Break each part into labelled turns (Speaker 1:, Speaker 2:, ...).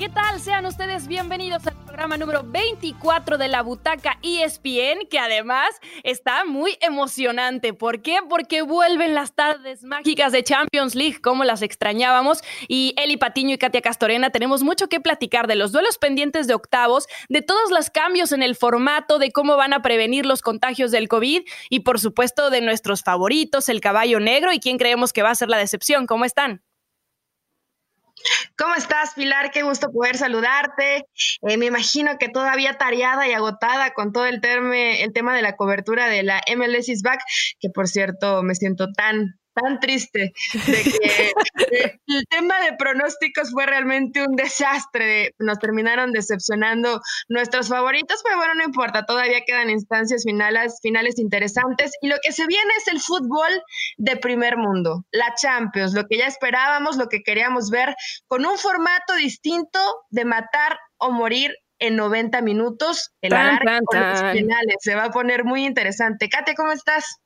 Speaker 1: ¿Qué tal? Sean ustedes bienvenidos al programa número 24 de la Butaca ESPN, que además está muy emocionante. ¿Por qué? Porque vuelven las tardes mágicas de Champions League, como las extrañábamos. Y Eli Patiño y Katia Castorena tenemos mucho que platicar de los duelos pendientes de octavos, de todos los cambios en el formato, de cómo van a prevenir los contagios del COVID y, por supuesto, de nuestros favoritos, el caballo negro y quién creemos que va a ser la decepción. ¿Cómo están?
Speaker 2: ¿Cómo estás, Pilar? Qué gusto poder saludarte. Eh, me imagino que todavía tareada y agotada con todo el, el tema de la cobertura de la MLS is Back, que por cierto me siento tan tan triste de que el tema de pronósticos fue realmente un desastre. Nos terminaron decepcionando nuestros favoritos, pero bueno, no importa, todavía quedan instancias finales, finales interesantes. Y lo que se viene es el fútbol de primer mundo, la Champions, lo que ya esperábamos, lo que queríamos ver, con un formato distinto de matar o morir en 90 minutos. El alargue los finales se va a poner muy interesante. Kate, ¿cómo estás?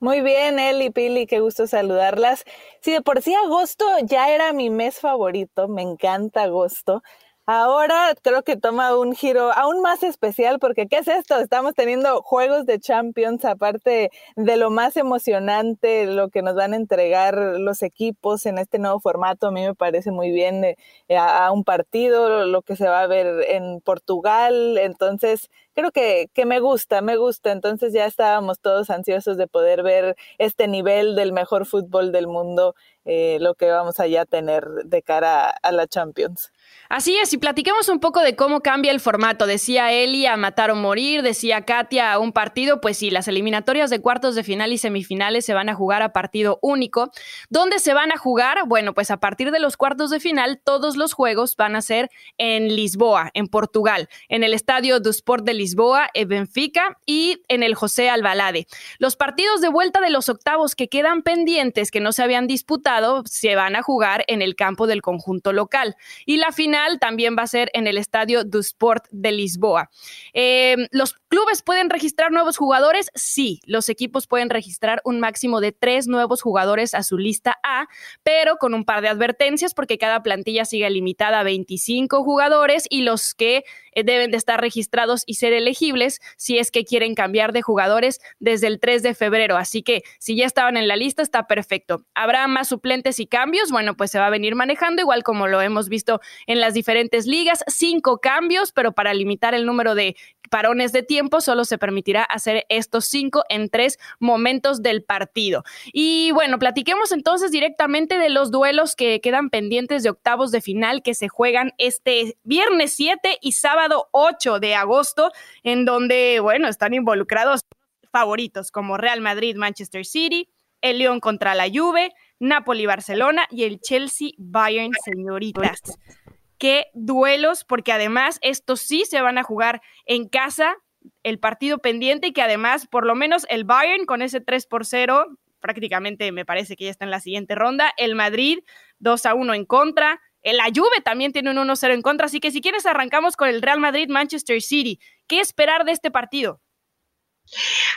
Speaker 3: Muy bien, Eli, Pili, qué gusto saludarlas. Sí, de por sí agosto ya era mi mes favorito, me encanta agosto. Ahora creo que toma un giro aún más especial porque ¿qué es esto? Estamos teniendo juegos de Champions, aparte de lo más emocionante, lo que nos van a entregar los equipos en este nuevo formato, a mí me parece muy bien eh, a, un partido, lo que se va a ver en Portugal, entonces creo que, que me gusta, me gusta, entonces ya estábamos todos ansiosos de poder ver este nivel del mejor fútbol del mundo, eh, lo que vamos allá a tener de cara a la Champions.
Speaker 1: Así es, y platiquemos un poco de cómo cambia el formato. Decía Eli a matar o morir, decía Katia a un partido, pues sí, las eliminatorias de cuartos de final y semifinales se van a jugar a partido único. ¿Dónde se van a jugar? Bueno, pues a partir de los cuartos de final, todos los juegos van a ser en Lisboa, en Portugal, en el Estadio do Sport de Lisboa, en Benfica y en el José Albalade. Los partidos de vuelta de los octavos que quedan pendientes, que no se habían disputado, se van a jugar en el campo del conjunto local. Y la final también va a ser en el Estadio do Sport de Lisboa. Em, ¿Los clubes pueden registrar nuevos jugadores? Sí, los equipos pueden registrar un máximo de tres nuevos jugadores a su lista A, pero con un par de advertencias porque cada plantilla sigue limitada a 25 jugadores y los que eh, deben de estar registrados y ser elegibles si es que quieren cambiar de jugadores desde el 3 de febrero. Así que si ya estaban en la lista, está perfecto. ¿Habrá más suplentes y cambios? Bueno, pues se va a venir manejando igual como lo hemos visto en las diferentes ligas. Cinco cambios, pero para limitar el número de parones de tiempo, solo se permitirá hacer estos cinco en tres momentos del partido. Y bueno, platiquemos entonces directamente de los duelos que quedan pendientes de octavos de final que se juegan este viernes 7 y sábado 8 de agosto, en donde, bueno, están involucrados favoritos como Real Madrid, Manchester City, el León contra la Juve, Napoli, Barcelona y el Chelsea, Bayern, señoritas qué duelos, porque además estos sí se van a jugar en casa, el partido pendiente y que además por lo menos el Bayern con ese 3 por 0 prácticamente me parece que ya está en la siguiente ronda, el Madrid 2 a 1 en contra, la Juve también tiene un 1-0 en contra, así que si quieres arrancamos con el Real Madrid Manchester City. ¿Qué esperar de este partido?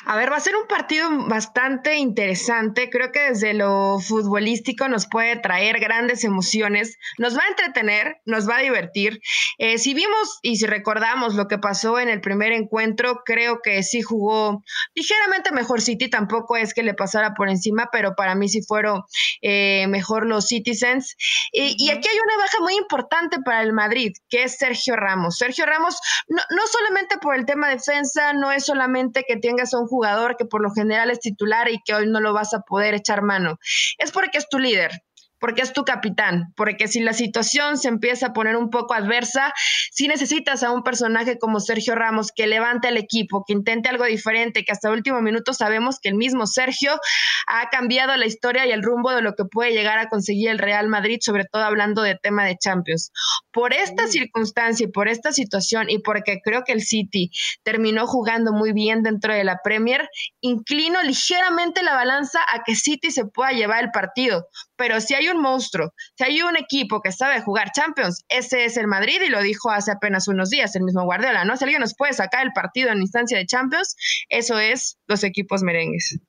Speaker 2: A ver, va a ser un partido bastante interesante. Creo que desde lo futbolístico nos puede traer grandes emociones, nos va a entretener, nos va a divertir. Eh, si vimos y si recordamos lo que pasó en el primer encuentro, creo que sí jugó ligeramente mejor City. Tampoco es que le pasara por encima, pero para mí sí fueron eh, mejor los Citizens. y aquí hay una baja muy importante para el Madrid, que es Sergio Ramos. Sergio Ramos, no, no solamente por el tema defensa, no es solamente que tengas a un jugador que por lo general es titular y que hoy no lo vas a poder echar mano. Es porque es tu líder porque es tu capitán, porque si la situación se empieza a poner un poco adversa, si necesitas a un personaje como Sergio Ramos que levante al equipo, que intente algo diferente, que hasta el último minuto sabemos que el mismo Sergio ha cambiado la historia y el rumbo de lo que puede llegar a conseguir el Real Madrid, sobre todo hablando de tema de Champions. Por esta circunstancia y por esta situación y porque creo que el City terminó jugando muy bien dentro de la Premier, inclino ligeramente la balanza a que City se pueda llevar el partido, pero si hay un monstruo, si hay un equipo que sabe jugar Champions, ese es el Madrid y lo dijo hace apenas unos días el mismo Guardiola, ¿no? Si alguien nos puede sacar el partido en instancia de Champions, eso es los equipos merengues.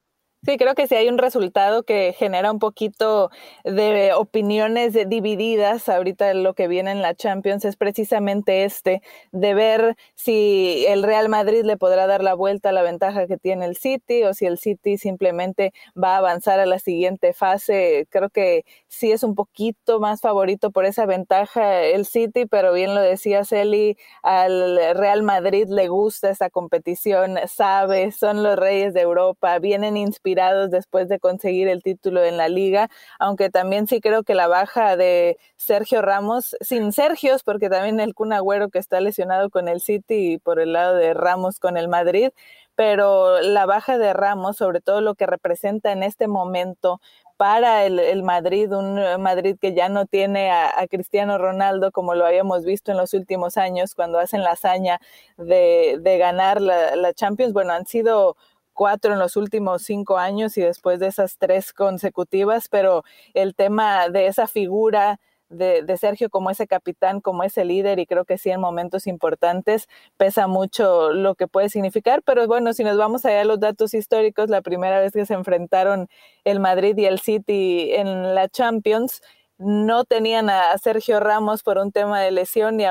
Speaker 3: Sí, creo que si hay un resultado que genera un poquito de opiniones divididas ahorita lo que viene en la Champions es precisamente este, de ver si el Real Madrid le podrá dar la vuelta a la ventaja que tiene el City o si el City simplemente va a avanzar a la siguiente fase. Creo que sí es un poquito más favorito por esa ventaja el City, pero bien lo decía Celi, al Real Madrid le gusta esa competición, sabe, son los reyes de Europa, vienen inspirados después de conseguir el título en la liga, aunque también sí creo que la baja de Sergio Ramos, sin Sergios, porque también el Kun Agüero que está lesionado con el City y por el lado de Ramos con el Madrid, pero la baja de Ramos, sobre todo lo que representa en este momento para el, Madrid, un Madrid que ya no tiene a, Cristiano Ronaldo como lo habíamos visto en los últimos años cuando hacen la hazaña de, ganar la, la Champions. Bueno, han sido cuatro en los últimos cinco años y después de esas tres consecutivas, pero el tema de esa figura de, Sergio como ese capitán, como ese líder, y creo que sí en momentos importantes pesa mucho lo que puede significar, pero bueno, si nos vamos allá a los datos históricos, la primera vez que se enfrentaron el Madrid y el City en la Champions, no tenían a Sergio Ramos por un tema de lesión y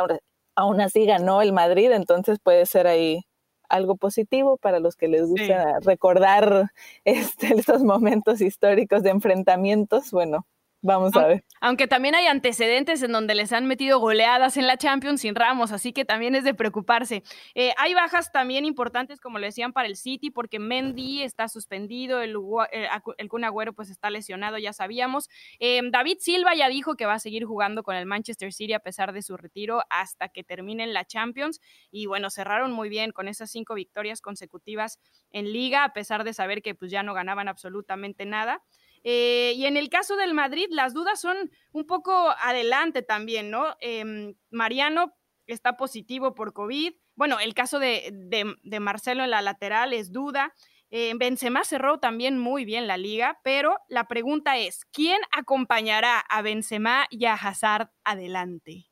Speaker 3: aún así ganó el Madrid, entonces puede ser ahí algo positivo para los que les gusta recordar este, estos momentos históricos de enfrentamientos. Bueno, Vamos a ver.
Speaker 1: Aunque también hay antecedentes en donde les han metido goleadas en la Champions sin Ramos, así que también es de preocuparse. Eh, hay bajas también importantes, como le decían, para el City, porque Mendy está suspendido, el, eh, el, Kun Agüero pues está lesionado, ya sabíamos. Eh, David Silva ya dijo que va a seguir jugando con el Manchester City a pesar de su retiro hasta que terminen la Champions. Y bueno, cerraron muy bien con esas cinco victorias consecutivas en liga, a pesar de saber que pues ya no ganaban absolutamente nada. Eh, y en el caso del Madrid, las dudas son un poco adelante también, ¿no? Em, Mariano está positivo por COVID. Bueno, el caso de, Marcelo en la lateral es duda. Eh, Benzema cerró también muy bien la liga, pero la pregunta es, ¿quién acompañará a Benzema y a Hazard adelante?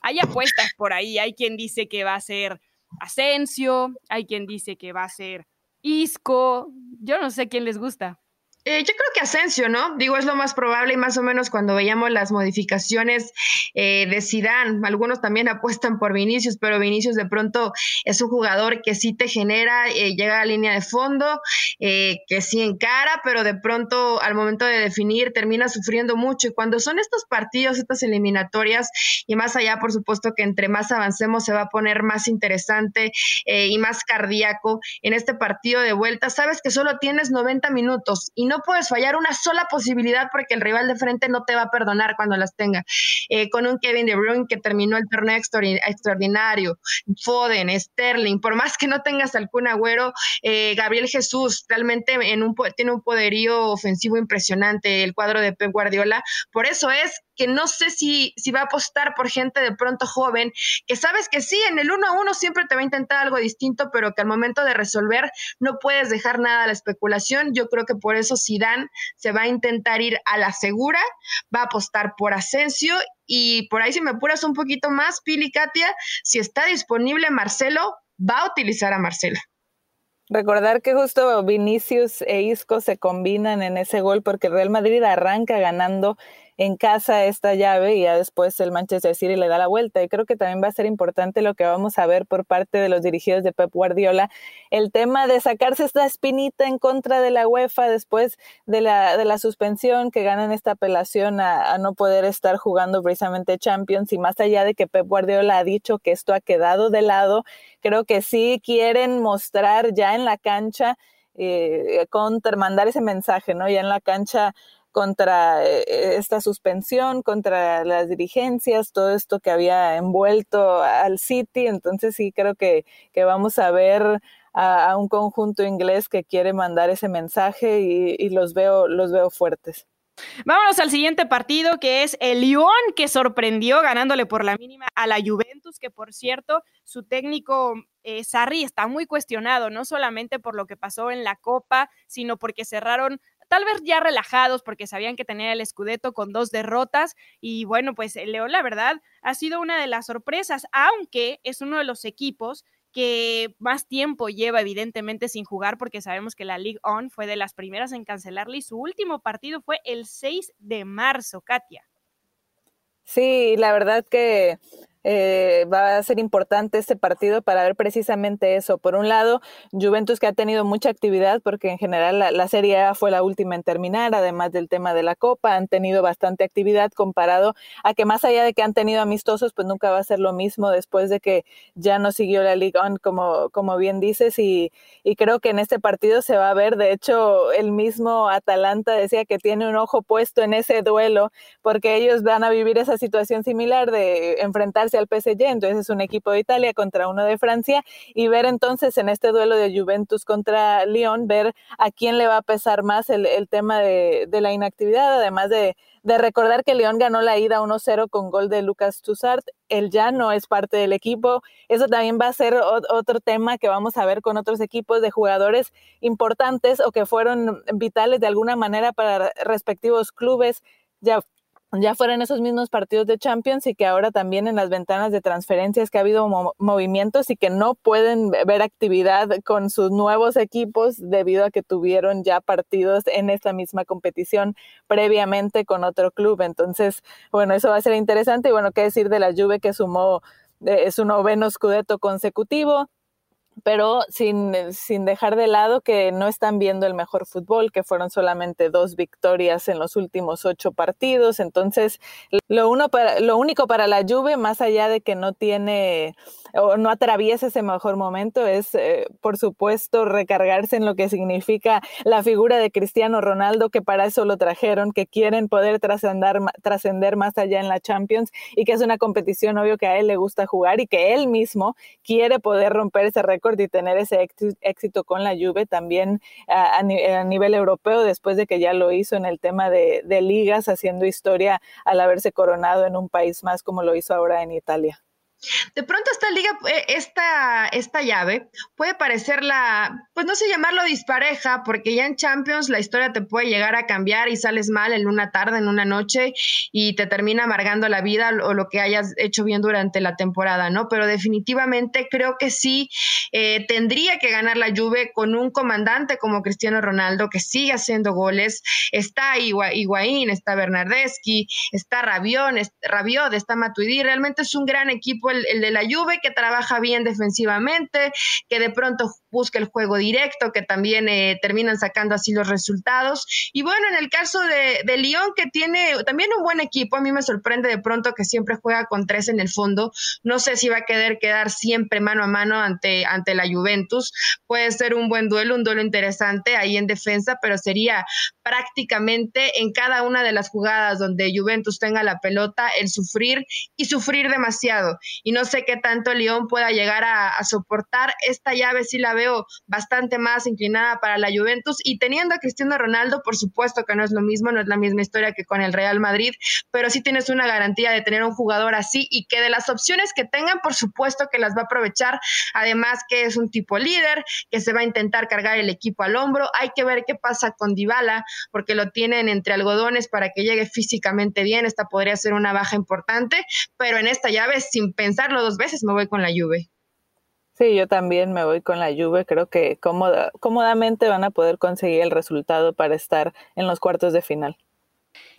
Speaker 1: Hay apuestas por ahí, hay quien dice que va a ser Asensio, hay quien dice que va a ser Isco, yo no sé quién les gusta.
Speaker 2: Eh, yo creo que Asensio, ¿no? Digo, es lo más probable y más o menos cuando veíamos las modificaciones eh, de Sidán, algunos también apuestan por Vinicius, pero Vinicius de pronto es un jugador que sí te genera, eh, llega a la línea de fondo, que sí encara, pero de pronto al momento de definir termina sufriendo mucho. Y cuando son estos partidos, estas eliminatorias, y más allá, por supuesto que entre más avancemos se va a poner más interesante y más cardíaco en este partido de vuelta, sabes que solo tienes 90 minutos y no no puedes fallar una sola posibilidad porque el rival de frente no te va a perdonar cuando las tenga. Eh, con un Kevin De Bruyne que terminó el torneo extraordinario, Foden, Sterling, por más que no tengas algún agüero, eh, Gabriel Jesús realmente en un, tiene un poderío ofensivo impresionante, el cuadro de Pep Guardiola. Por eso es que no sé si, si va a apostar por gente de pronto joven, que sabes que sí, en el uno a uno siempre te va a intentar algo distinto, pero que al momento de resolver no puedes dejar nada a la especulación. Yo creo que por eso Zidane se va a intentar ir a la segura, va a apostar por Asensio y por ahí si me apuras un poquito más, Pili Katia, si está disponible Marcelo, va a utilizar a Marcelo.
Speaker 3: Recordar que justo Vinicius e Isco se combinan en ese gol porque Real Madrid arranca ganando en casa esta llave y ya después el Manchester City le da la vuelta. Y creo que también va a ser importante lo que vamos a ver por parte de los dirigidos de Pep Guardiola, el tema de sacarse esta espinita en contra de la UEFA después de la, de la suspensión, que ganan esta apelación a, no poder estar jugando precisamente Champions y más allá de que Pep Guardiola ha dicho que esto ha quedado de lado, creo que sí quieren mostrar ya en la cancha eh, contra, mandar ese mensaje, ¿no? Ya en la cancha contra eh, esta suspensión, contra las dirigencias, todo esto que había envuelto al City. Entonces sí creo que, que vamos a ver a, un conjunto inglés que quiere mandar ese mensaje y, los, veo, los veo fuertes.
Speaker 1: Vámonos al siguiente partido, que es el Lyon, que sorprendió ganándole por la mínima a la Juventus, que por cierto, su técnico eh, Sarri está muy cuestionado, no solamente por lo que pasó en la Copa, sino porque cerraron tal vez ya relajados porque sabían que tenía el Scudetto con dos derrotas y bueno, pues el León la verdad ha sido una de las sorpresas, aunque es uno de los equipos que más tiempo lleva evidentemente sin jugar porque sabemos que la League On fue de las primeras en cancelarle y su último partido fue el 6 de marzo, Katia.
Speaker 3: Sí, la verdad que eh, va a ser importante este partido para ver precisamente eso. Por un lado, Juventus que ha tenido mucha actividad porque en general la, Serie A fue la última en terminar, además del tema de la Copa, han tenido bastante actividad comparado a que más allá de que han tenido amistosos, pues nunca va a ser lo mismo después de que ya no siguió la Liga On, como, como bien dices, y creo que en este partido se va a ver, de hecho, el mismo Atalanta decía que tiene un ojo puesto en ese duelo porque ellos van a vivir esa situación similar de enfrentarse al PSG, entonces es un equipo de Italia contra uno de Francia y ver entonces en este duelo de Juventus contra Lyon, ver a quién le va a pesar más el, tema de, la inactividad, además de, recordar que Lyon ganó la ida 1-0 con gol de Lucas Tussart, él ya no es parte del equipo, eso también va a ser otro tema que vamos a ver con otros equipos de jugadores importantes o que fueron vitales de alguna manera para respectivos clubes, ya ya fueron esos mismos partidos de Champions y que ahora también en las ventanas de transferencias que ha habido movimientos y que no pueden ver actividad con sus nuevos equipos debido a que tuvieron ya partidos en esta misma competición previamente con otro club. Entonces, bueno, eso va a ser interesante y bueno, qué decir de la Juve que sumó eh, su noveno scudetto consecutivo pero sin, sin, dejar de lado que no están viendo el mejor fútbol, que fueron solamente dos victorias en los últimos ocho partidos. Entonces, lo, uno para, lo único para la Juve, más allá de que no tiene o no atraviesa ese mejor momento, es, eh, por supuesto, recargarse en lo que significa la figura de Cristiano Ronaldo, que para eso lo trajeron, que quieren poder trascender más allá en la Champions y que es una competición, obvio, que a él le gusta jugar y que él mismo quiere poder romper ese récord y tener ese éxito con la Juve también a, nivel europeo después de que ya lo hizo en el tema de, de ligas, haciendo historia al haberse coronado en un país más como lo hizo ahora en Italia.
Speaker 2: De pronto esta liga, eh, esta, esta llave puede parecer la, pues no sé llamarlo dispareja, porque ya en Champions la historia te puede llegar a cambiar y sales mal en una tarde, en una noche y te termina amargando la vida o lo que hayas hecho bien durante la temporada, ¿no? Pero definitivamente creo que sí eh, tendría que ganar la Juve con un comandante como Cristiano Ronaldo que sigue haciendo goles. Está Higuaín, está Bernardeschi, está Rabión, Rabiot, está Matuidi. Realmente es un gran equipo el, de la Juve, que trabaja bien defensivamente, que de pronto busca el juego directo, que también eh, terminan sacando así los resultados. Y bueno, en el caso de, de Lyon, que tiene también un buen equipo, a mí me sorprende de pronto que siempre juega con tres en el fondo. No sé si va a querer quedar siempre mano a mano ante, ante la Juventus. Puede ser un buen duelo, un duelo interesante ahí en defensa, pero sería prácticamente en cada una de las jugadas donde Juventus tenga la pelota el sufrir y sufrir demasiado y no sé qué tanto León pueda llegar a, soportar. Esta llave sí la veo bastante más inclinada para la Juventus y teniendo a Cristiano Ronaldo, por supuesto que no es lo mismo, no es la misma historia que con el Real Madrid, pero sí tienes una garantía de tener un jugador así y que de las opciones que tengan, por supuesto que las va a aprovechar. Además que es un tipo líder, que se va a intentar cargar el equipo al hombro. Hay que ver qué pasa con Dybala, porque lo tienen entre algodones para que llegue físicamente bien. Esta podría ser una baja importante, pero en esta llave sin pensarlo dos veces, me voy con la Juve.
Speaker 3: Sí, yo también me voy con la Juve. Creo que cómodamente van a poder conseguir el resultado para estar en los cuartos de final.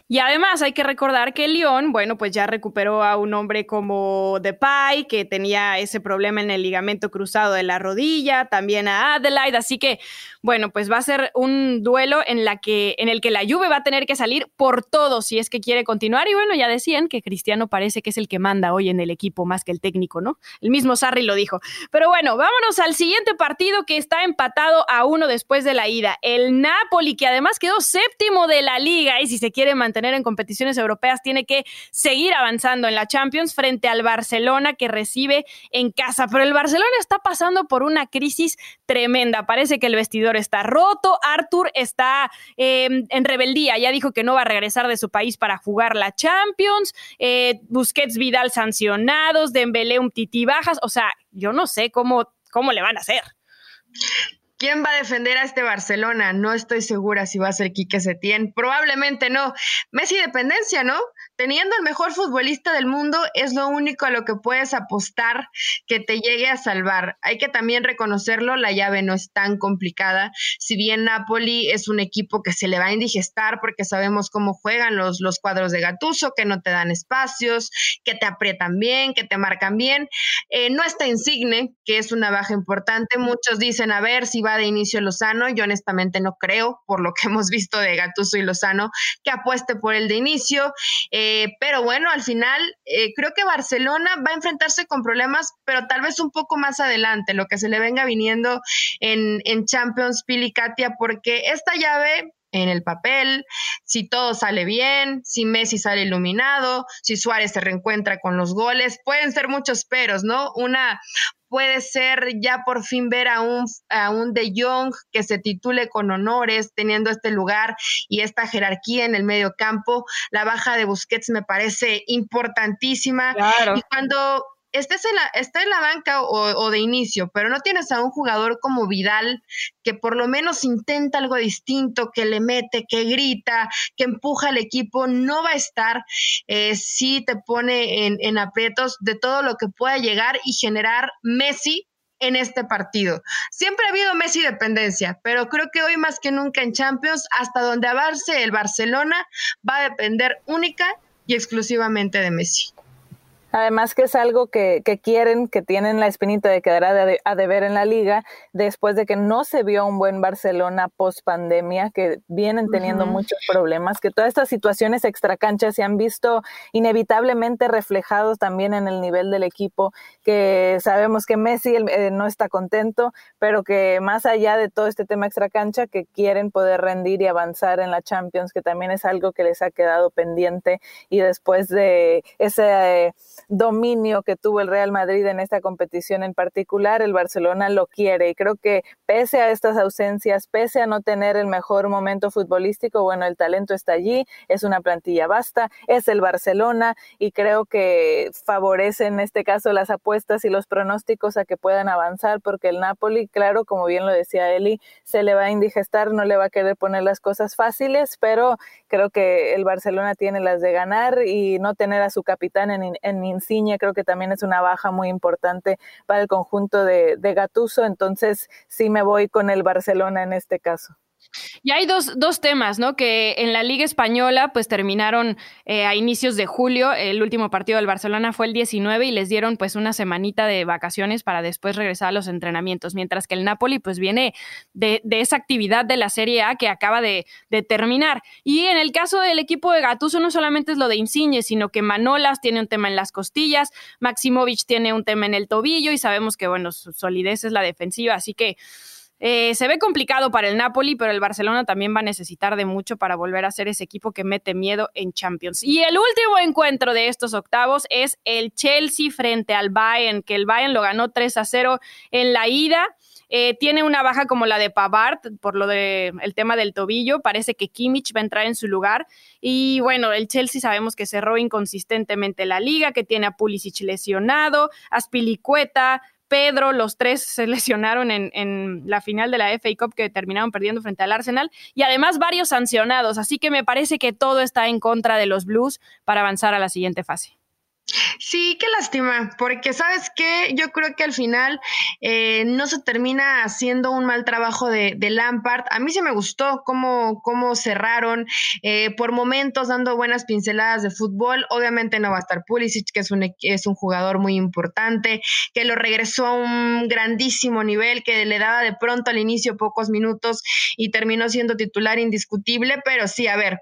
Speaker 1: Y además hay que recordar que Lyon, bueno, pues ya recuperó a un hombre como Depay, que tenía ese problema en el ligamento cruzado de la rodilla, también a Adelaide, así que, bueno, pues va a ser un duelo en, la que, en el que la Juve va a tener que salir por todo si es que quiere continuar. Y bueno, ya decían que Cristiano parece que es el que manda hoy en el equipo más que el técnico, ¿no? El mismo Sarri lo dijo. Pero bueno, vámonos al siguiente partido que está empatado a uno después de la ida. El Napoli, que además quedó séptimo de la liga y si se quiere tener en competiciones europeas, tiene que seguir avanzando en la Champions frente al Barcelona que recibe en casa. Pero el Barcelona está pasando por una crisis tremenda. Parece que el vestidor está roto. Arthur está em, en rebeldía. Ya dijo que no va a regresar de su país para jugar la Champions. Eh, Busquets Vidal sancionados. Dembélé un tití bajas. O sea, yo no sé cómo, cómo le van a hacer.
Speaker 2: ¿Quién va a defender a este Barcelona? No estoy segura si va a ser Quique Setién. Probablemente no. Messi dependencia, ¿no? teniendo el mejor futbolista del mundo, es lo único a lo que puedes apostar que te llegue a salvar. Hay que también reconocerlo, la llave no es tan complicada. Si bien Napoli es un equipo que se le va a indigestar porque sabemos cómo juegan los, los cuadros de Gatuso, que no te dan espacios, que te aprietan bien, que te marcan bien. Eh, no está Insigne, que es una baja importante. Muchos dicen, a ver si de inicio Lozano. Yo honestamente no creo, por lo que hemos visto de Gatuso y Lozano, que apueste por el de inicio. Eh, pero bueno, al final eh, creo que Barcelona va a enfrentarse con problemas, pero tal vez un poco más adelante, lo que se le venga viniendo en, en Champions, Pili Katia, porque esta llave en el papel, si todo sale bien, si Messi sale iluminado, si Suárez se reencuentra con los goles, pueden ser muchos peros, ¿no? Una puede ser ya por fin ver a un, a un De Jong que se titule con honores, teniendo este lugar y esta jerarquía en el medio campo. La baja de Busquets me parece importantísima. Y cuando estés en la, está en la banca o, de inicio, pero no tienes a un jugador como Vidal que por lo menos intenta algo distinto, que le mete, que grita, que empuja al equipo, no va a estar, eh, si te pone en, en aprietos de todo lo que pueda llegar y generar Messi en este partido. Siempre ha habido Messi dependencia, pero creo que hoy más que nunca en Champions, hasta donde avance el Barcelona, va a depender única y exclusivamente de Messi.
Speaker 3: Además que es algo que, quieren, que tienen la espinita de quedar a, deber en la liga después de que no se vio un buen Barcelona post pandemia, que vienen teniendo muchos problemas, que todas estas situaciones extracanchas se han visto inevitablemente reflejados también en el nivel del equipo, que sabemos que Messi eh, no está contento, pero que más allá de todo este tema extracancha, que quieren poder rendir y avanzar en la Champions, que también es algo que les ha quedado pendiente y después de ese dominio que tuvo el Real Madrid en esta competición en particular, el Barcelona lo quiere. Y creo que pese a estas ausencias, pese a no tener el mejor momento futbolístico, bueno, el talento está allí, es una plantilla vasta, es el Barcelona y creo que favorece en este caso las apuestas y los pronósticos a que puedan avanzar porque el Napoli, claro, como bien lo decía Eli, se le va a indigestar, no le va a querer poner las cosas fáciles, pero creo que el Barcelona tiene las de ganar y no tener a su capitán en, en Insigne creo que también es una baja muy importante para el conjunto de, de Gatuso, entonces sí me voy con el Barcelona en este caso.
Speaker 1: Y hay dos, dos, temas, ¿no? Que en la Liga Española, pues terminaron eh, a inicios de julio. El último partido del Barcelona fue el 19 y les dieron pues una semanita de vacaciones para después regresar a los entrenamientos. Mientras que el Napoli, pues viene de, esa actividad de la Serie A que acaba de, de, terminar. Y en el caso del equipo de Gatuso, no solamente es lo de Insigne, sino que Manolas tiene un tema en las costillas, Maximovic tiene un tema en el tobillo y sabemos que, bueno, su solidez es la defensiva. Así que. Eh, se ve complicado para el Napoli, pero el Barcelona también va a necesitar de mucho para volver a ser ese equipo que mete miedo en Champions. Y el último encuentro de estos octavos es el Chelsea frente al Bayern, que el Bayern lo ganó 3 a 0 en la ida. Eh, tiene una baja como la de Pavard por lo de el tema del tobillo. Parece que Kimmich va a entrar en su lugar. Y bueno, el Chelsea sabemos que cerró inconsistentemente la liga, que tiene a Pulisic lesionado, a Spilicueta, Pedro, los tres se lesionaron en, la final de la FA Cup que terminaron perdiendo frente al Arsenal y además varios sancionados, así que me parece que todo está en contra de los Blues para avanzar a la siguiente fase.
Speaker 2: Sí, qué lástima, porque sabes que yo creo que al final eh, no se termina haciendo un mal trabajo de, Lampard. A mí sí me gustó cómo, cómo cerraron, eh, por momentos dando buenas pinceladas de fútbol. Obviamente no va a estar Pulisic, que es un, es un jugador muy importante, que lo regresó a un grandísimo nivel, que le daba de pronto al inicio pocos minutos y terminó siendo titular indiscutible. Pero sí, a ver,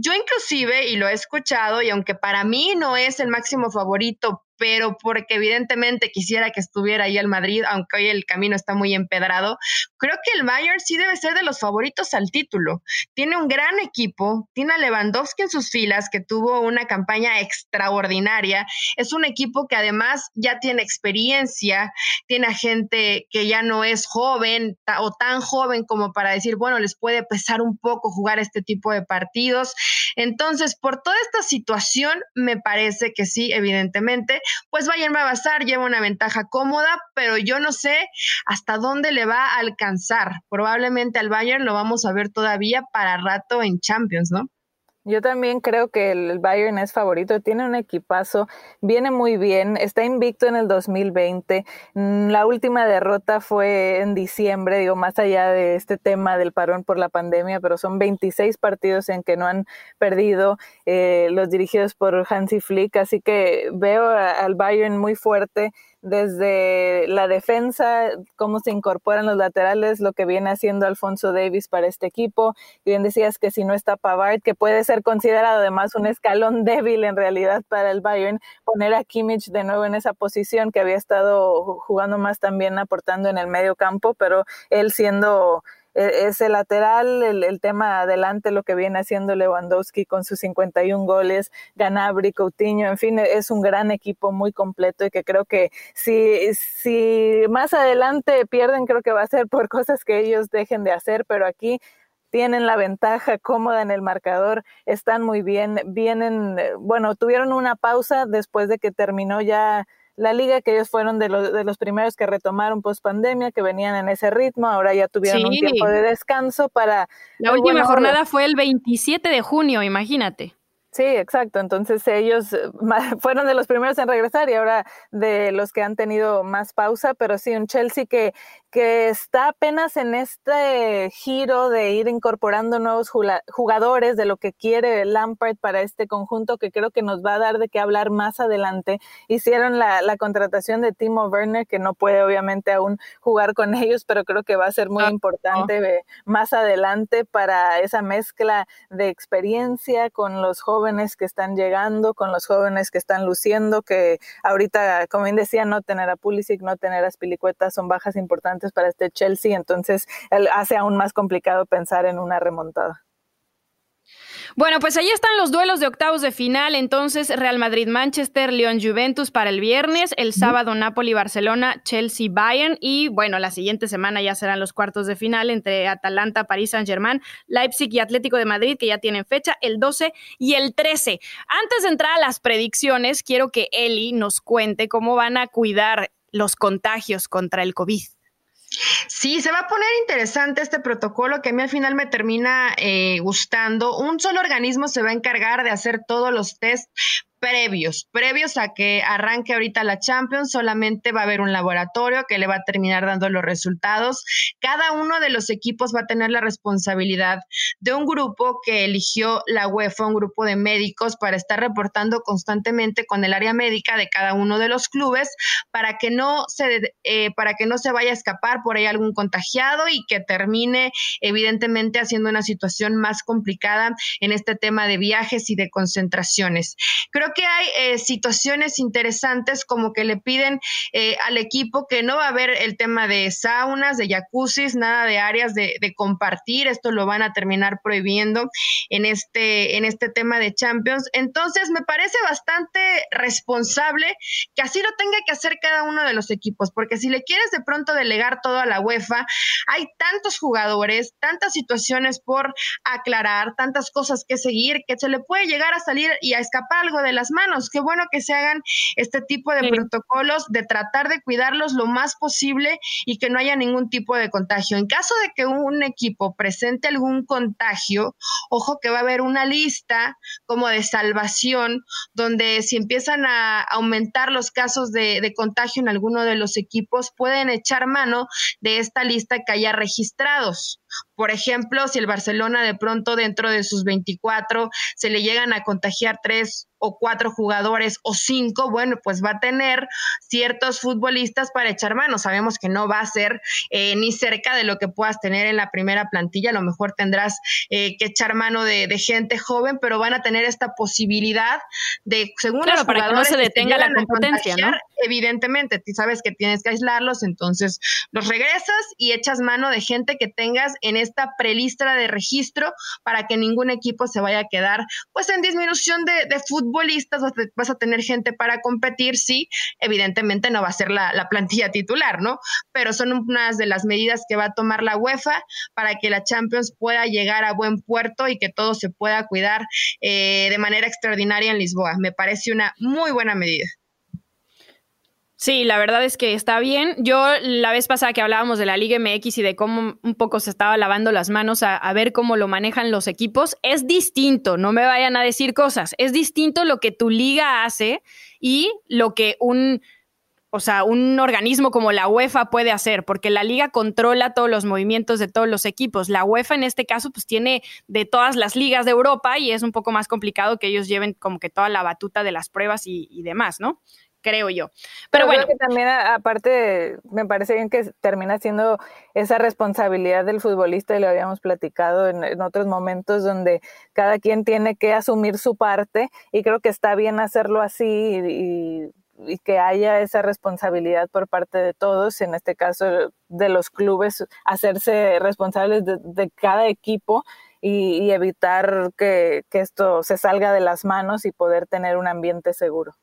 Speaker 2: yo inclusive, y lo he escuchado, y aunque para mí no es el máximo favorito pero porque evidentemente quisiera que estuviera ahí el Madrid, aunque hoy el camino está muy empedrado, creo que el Bayern sí debe ser de los favoritos al título. Tiene un gran equipo, tiene a Lewandowski en sus filas, que tuvo una campaña extraordinaria. Es un equipo que además ya tiene experiencia, tiene a gente que ya no es joven o tan joven como para decir, bueno, les puede pesar un poco jugar este tipo de partidos. Entonces, por toda esta situación, me parece que sí, evidentemente, pues Bayern va a avanzar, lleva una ventaja cómoda, pero yo no sé hasta dónde le va a alcanzar. Probablemente al Bayern lo vamos a ver todavía para rato en Champions, ¿no?
Speaker 3: Yo también creo que el Bayern es favorito, tiene un equipazo, viene muy bien, está invicto en el 2020. Mm, la última derrota fue en diciembre, digo, más allá de este tema del parón por la pandemia, pero son 26 partidos en que no han perdido eh, los dirigidos por Hansi Flick, así que veo al Bayern muy fuerte desde la defensa, cómo se incorporan los laterales, lo que viene haciendo Alfonso Davis para este equipo. Y bien decías que si no está Pavard, que puede ser considerado además un escalón débil en realidad para el Bayern, poner a Kimmich de nuevo en esa posición que había estado jugando más también aportando en el medio campo, pero él siendo ese lateral, el, tema adelante, lo que viene haciendo Lewandowski con sus 51 goles, Ganabri, Coutinho, en fin, es un gran equipo muy completo y que creo que si, si más adelante pierden, creo que va a ser por cosas que ellos dejen de hacer, pero aquí tienen la ventaja cómoda en el marcador, están muy bien, vienen, bueno, tuvieron una pausa después de que terminó ya la liga, que ellos fueron de los, de los primeros que retomaron post pandemia, que venían en ese ritmo, ahora ya tuvieron un tiempo de descanso para...
Speaker 1: La última jornada fue el 27 de junio, imagínate.
Speaker 3: Sí, exacto. Entonces ellos eh, fueron de los primeros en regresar y ahora de los que han tenido más pausa, pero sí, un Chelsea que, que está apenas en este giro de ir incorporando nuevos jugadores de lo que quiere Lampard para este conjunto que creo que nos va a dar de qué hablar más adelante. Hicieron la, la contratación de Timo Werner, que no puede obviamente aún jugar con ellos, pero creo que va a ser muy ah, importante más adelante para esa mezcla de experiencia con los jóvenes jóvenes que están llegando, con los jóvenes que están luciendo, que ahorita, como bien decía, no tener a Pulisic, no tener a Spilicueta son bajas importantes para este Chelsea, entonces hace aún más complicado pensar en una remontada.
Speaker 1: Bueno, pues ahí están los duelos de octavos de final. Entonces, Real Madrid-Manchester, León-Juventus para el viernes, el sábado Napoli-Barcelona, Chelsea-Bayern y bueno, la siguiente semana ya serán los cuartos de final entre Atalanta, París Saint-Germain, Leipzig y Atlético de Madrid, que ya tienen fecha el 12 y el 13. Antes de entrar a las predicciones, quiero que Eli nos cuente cómo van a cuidar los contagios contra el COVID.
Speaker 2: Sí, se va a poner interesante este protocolo que a mí al final me termina eh, gustando. Un solo organismo se va a encargar de hacer todos los test previos, previos a que arranque ahorita la Champions, solamente va a haber un laboratorio que le va a terminar dando los resultados. Cada uno de los equipos va a tener la responsabilidad de un grupo que eligió la UEFA, un grupo de médicos para estar reportando constantemente con el área médica de cada uno de los clubes para que no se eh, para que no se vaya a escapar por ahí algún contagiado y que termine evidentemente haciendo una situación más complicada en este tema de viajes y de concentraciones. Creo que hay eh, situaciones interesantes como que le piden eh, al equipo que no va a haber el tema de saunas, de jacuzzis, nada de áreas de, compartir. Esto lo van a terminar prohibiendo en este, en este tema de Champions. Entonces, me parece bastante responsable que así lo tenga que hacer cada uno de los equipos, porque si le quieres de pronto delegar todo a la UEFA, hay tantos jugadores, tantas situaciones por aclarar, tantas cosas que seguir, que se le puede llegar a salir y a escapar algo de la manos. Qué bueno que se hagan este tipo de protocolos, de tratar de cuidarlos lo más posible y que no haya ningún tipo de contagio. En caso de que un equipo presente algún contagio, ojo que va a haber una lista como de salvación, donde si empiezan a aumentar los casos de, de contagio en alguno de los equipos, pueden echar mano de esta lista que haya registrados. Por ejemplo, si el Barcelona de pronto dentro de sus 24 se le llegan a contagiar tres o cuatro jugadores o cinco, bueno, pues va a tener ciertos futbolistas para echar mano. Sabemos que no va a ser eh, ni cerca de lo que puedas tener en la primera plantilla. A lo mejor tendrás eh, que echar mano de, gente joven, pero van a tener esta posibilidad de, según
Speaker 1: claro, para que no se detenga la competencia, ¿no?
Speaker 2: Evidentemente, tú sabes que tienes que aislarlos, entonces los regresas y echas mano de gente que tengas en esta prelista de registro para que ningún equipo se vaya a quedar pues en disminución de, futbolistas, vas a tener gente para competir, sí, evidentemente no va a ser la, plantilla titular, ¿no? Pero son unas de las medidas que va a tomar la UEFA para que la Champions pueda llegar a buen puerto y que todo se pueda cuidar eh, de manera extraordinaria en Lisboa. Me parece una muy buena medida.
Speaker 1: Sí, la verdad es que está bien. Yo la vez pasada que hablábamos de la Liga MX y de cómo un poco se estaba lavando las manos a, ver cómo lo manejan los equipos, es distinto, no me vayan a decir cosas, es distinto lo que tu liga hace y lo que un, o sea, un organismo como la UEFA puede hacer, porque la liga controla todos los movimientos de todos los equipos. La UEFA en este caso pues tiene de todas las ligas de Europa y es un poco más complicado que ellos lleven como que toda la batuta de las pruebas y, y demás, ¿no? Creo yo. Pero, bueno.
Speaker 3: que también, aparte, me parece bien que termina siendo esa responsabilidad del futbolista, y lo habíamos platicado en, otros momentos, donde cada quien tiene que asumir su parte, y creo que está bien hacerlo así y, que haya esa responsabilidad por parte de todos, en este caso de los clubes, hacerse responsables de, cada equipo. Y, evitar que esto se salga de las manos y poder tener un ambiente seguro.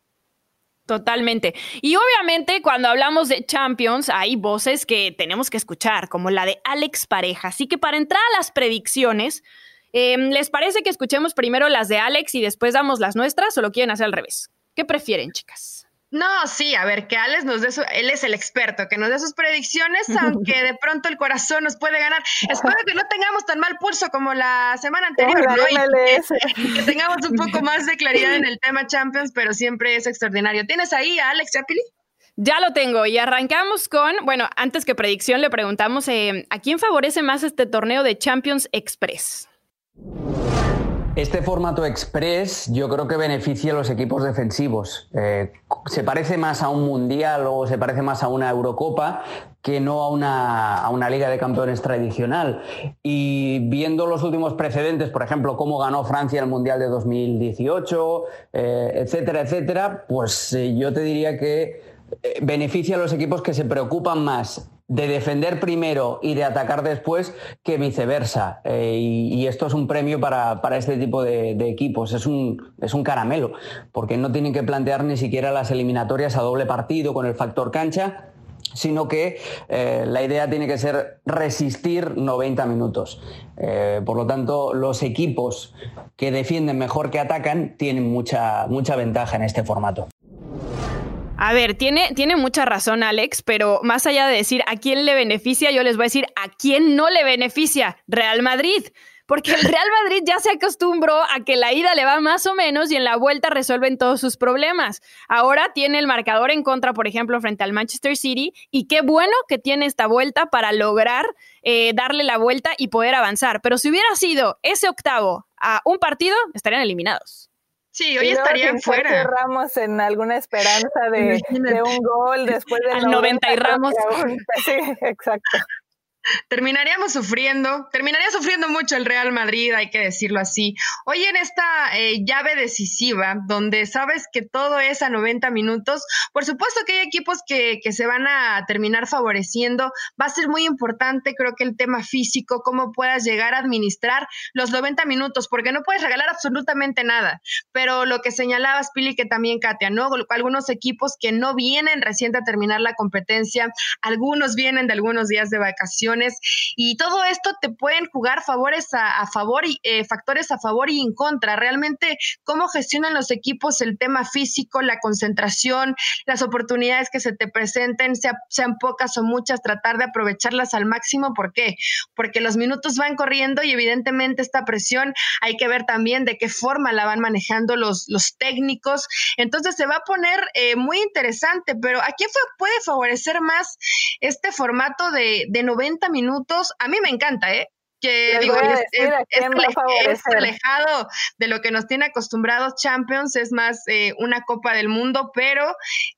Speaker 1: Totalmente. Y obviamente cuando hablamos de Champions hay voces que tenemos que escuchar, como la de Alex Pareja. Así que para entrar a las predicciones, em, ¿les parece que escuchemos primero las de Alex y después damos las nuestras o lo quieren hacer al revés? ¿Qué prefieren, chicas?
Speaker 2: No, sí, a ver, que Alex nos dé su, él es el experto, que nos dé sus predicciones, aunque de pronto el corazón nos puede ganar. Espero que no tengamos tan mal pulso como la semana anterior, ¿no? que, tengamos un poco más de claridad en el tema Champions, pero siempre es extraordinario. ¿Tienes ahí a Alex Chapili?
Speaker 1: Ya lo tengo y arrancamos con, bueno, antes que predicción le preguntamos, eh, ¿a quién favorece más este torneo de Champions Express?
Speaker 4: Este formato express yo creo que beneficia a los equipos defensivos. Eh, se parece más a un mundial o se parece más a una Eurocopa que no a una, a una, Liga de Campeones tradicional. Y viendo los últimos precedentes, por ejemplo, cómo ganó Francia el Mundial de 2018, eh, etcétera, etcétera, pues eh, yo te diría que beneficia a los equipos que se preocupan más de defender primero y de atacar después que viceversa. Eh, y, esto es un premio para, este tipo de, equipos. Es un, es un caramelo, porque no tienen que plantear ni siquiera las eliminatorias a doble partido con el factor cancha sino que eh, la idea tiene que ser resistir 90 minutos. Eh, por lo tanto, los equipos que defienden mejor que atacan tienen mucha, mucha ventaja en este formato.
Speaker 1: A ver, tiene, tiene mucha razón Alex, pero más allá de decir a quién le beneficia, yo les voy a decir a quién no le beneficia. Real Madrid. Porque el Real Madrid ya se acostumbró a que la ida le va más o menos y en la vuelta resuelven todos sus problemas. Ahora tiene el marcador en contra, por ejemplo, frente al Manchester City. Y qué bueno que tiene esta vuelta para lograr eh, darle la vuelta y poder avanzar. Pero si hubiera sido ese octavo a un partido, estarían eliminados.
Speaker 2: Sí, hoy estarían fuera.
Speaker 3: Ramos en alguna esperanza de, de un gol después del
Speaker 1: Al 90 y Ramos.
Speaker 3: Sí, exacto
Speaker 2: terminaríamos sufriendo, terminaría sufriendo mucho el Real Madrid, hay que decirlo así. Hoy en esta eh, llave decisiva, donde sabes que todo es a 90 minutos, por supuesto que hay equipos que, que, se van a terminar favoreciendo. Va a ser muy importante, creo que el tema físico, cómo puedas llegar a administrar los 90 minutos, porque no puedes regalar absolutamente nada. Pero lo que señalabas, Pili, que también Katia, ¿no? Algunos equipos que no vienen recién a terminar la competencia, algunos vienen de algunos días de vacaciones y todo esto te pueden jugar favores a, favor y eh, factores a favor y en contra. Realmente, cómo gestionan los equipos el tema físico, la concentración, las oportunidades que se te presenten, sean pocas o muchas, tratar de aprovecharlas al máximo. ¿Por qué? Porque los minutos van corriendo y evidentemente esta presión hay que ver también de qué forma la van manejando los, los técnicos. Entonces se va a poner eh, muy interesante, pero ¿a quién puede favorecer más este formato de, de 90 minutos, a mí me encanta, ¿eh? que digo, es, alejado de lo que nos tiene acostumbrados Champions, es más eh, una Copa del Mundo, pero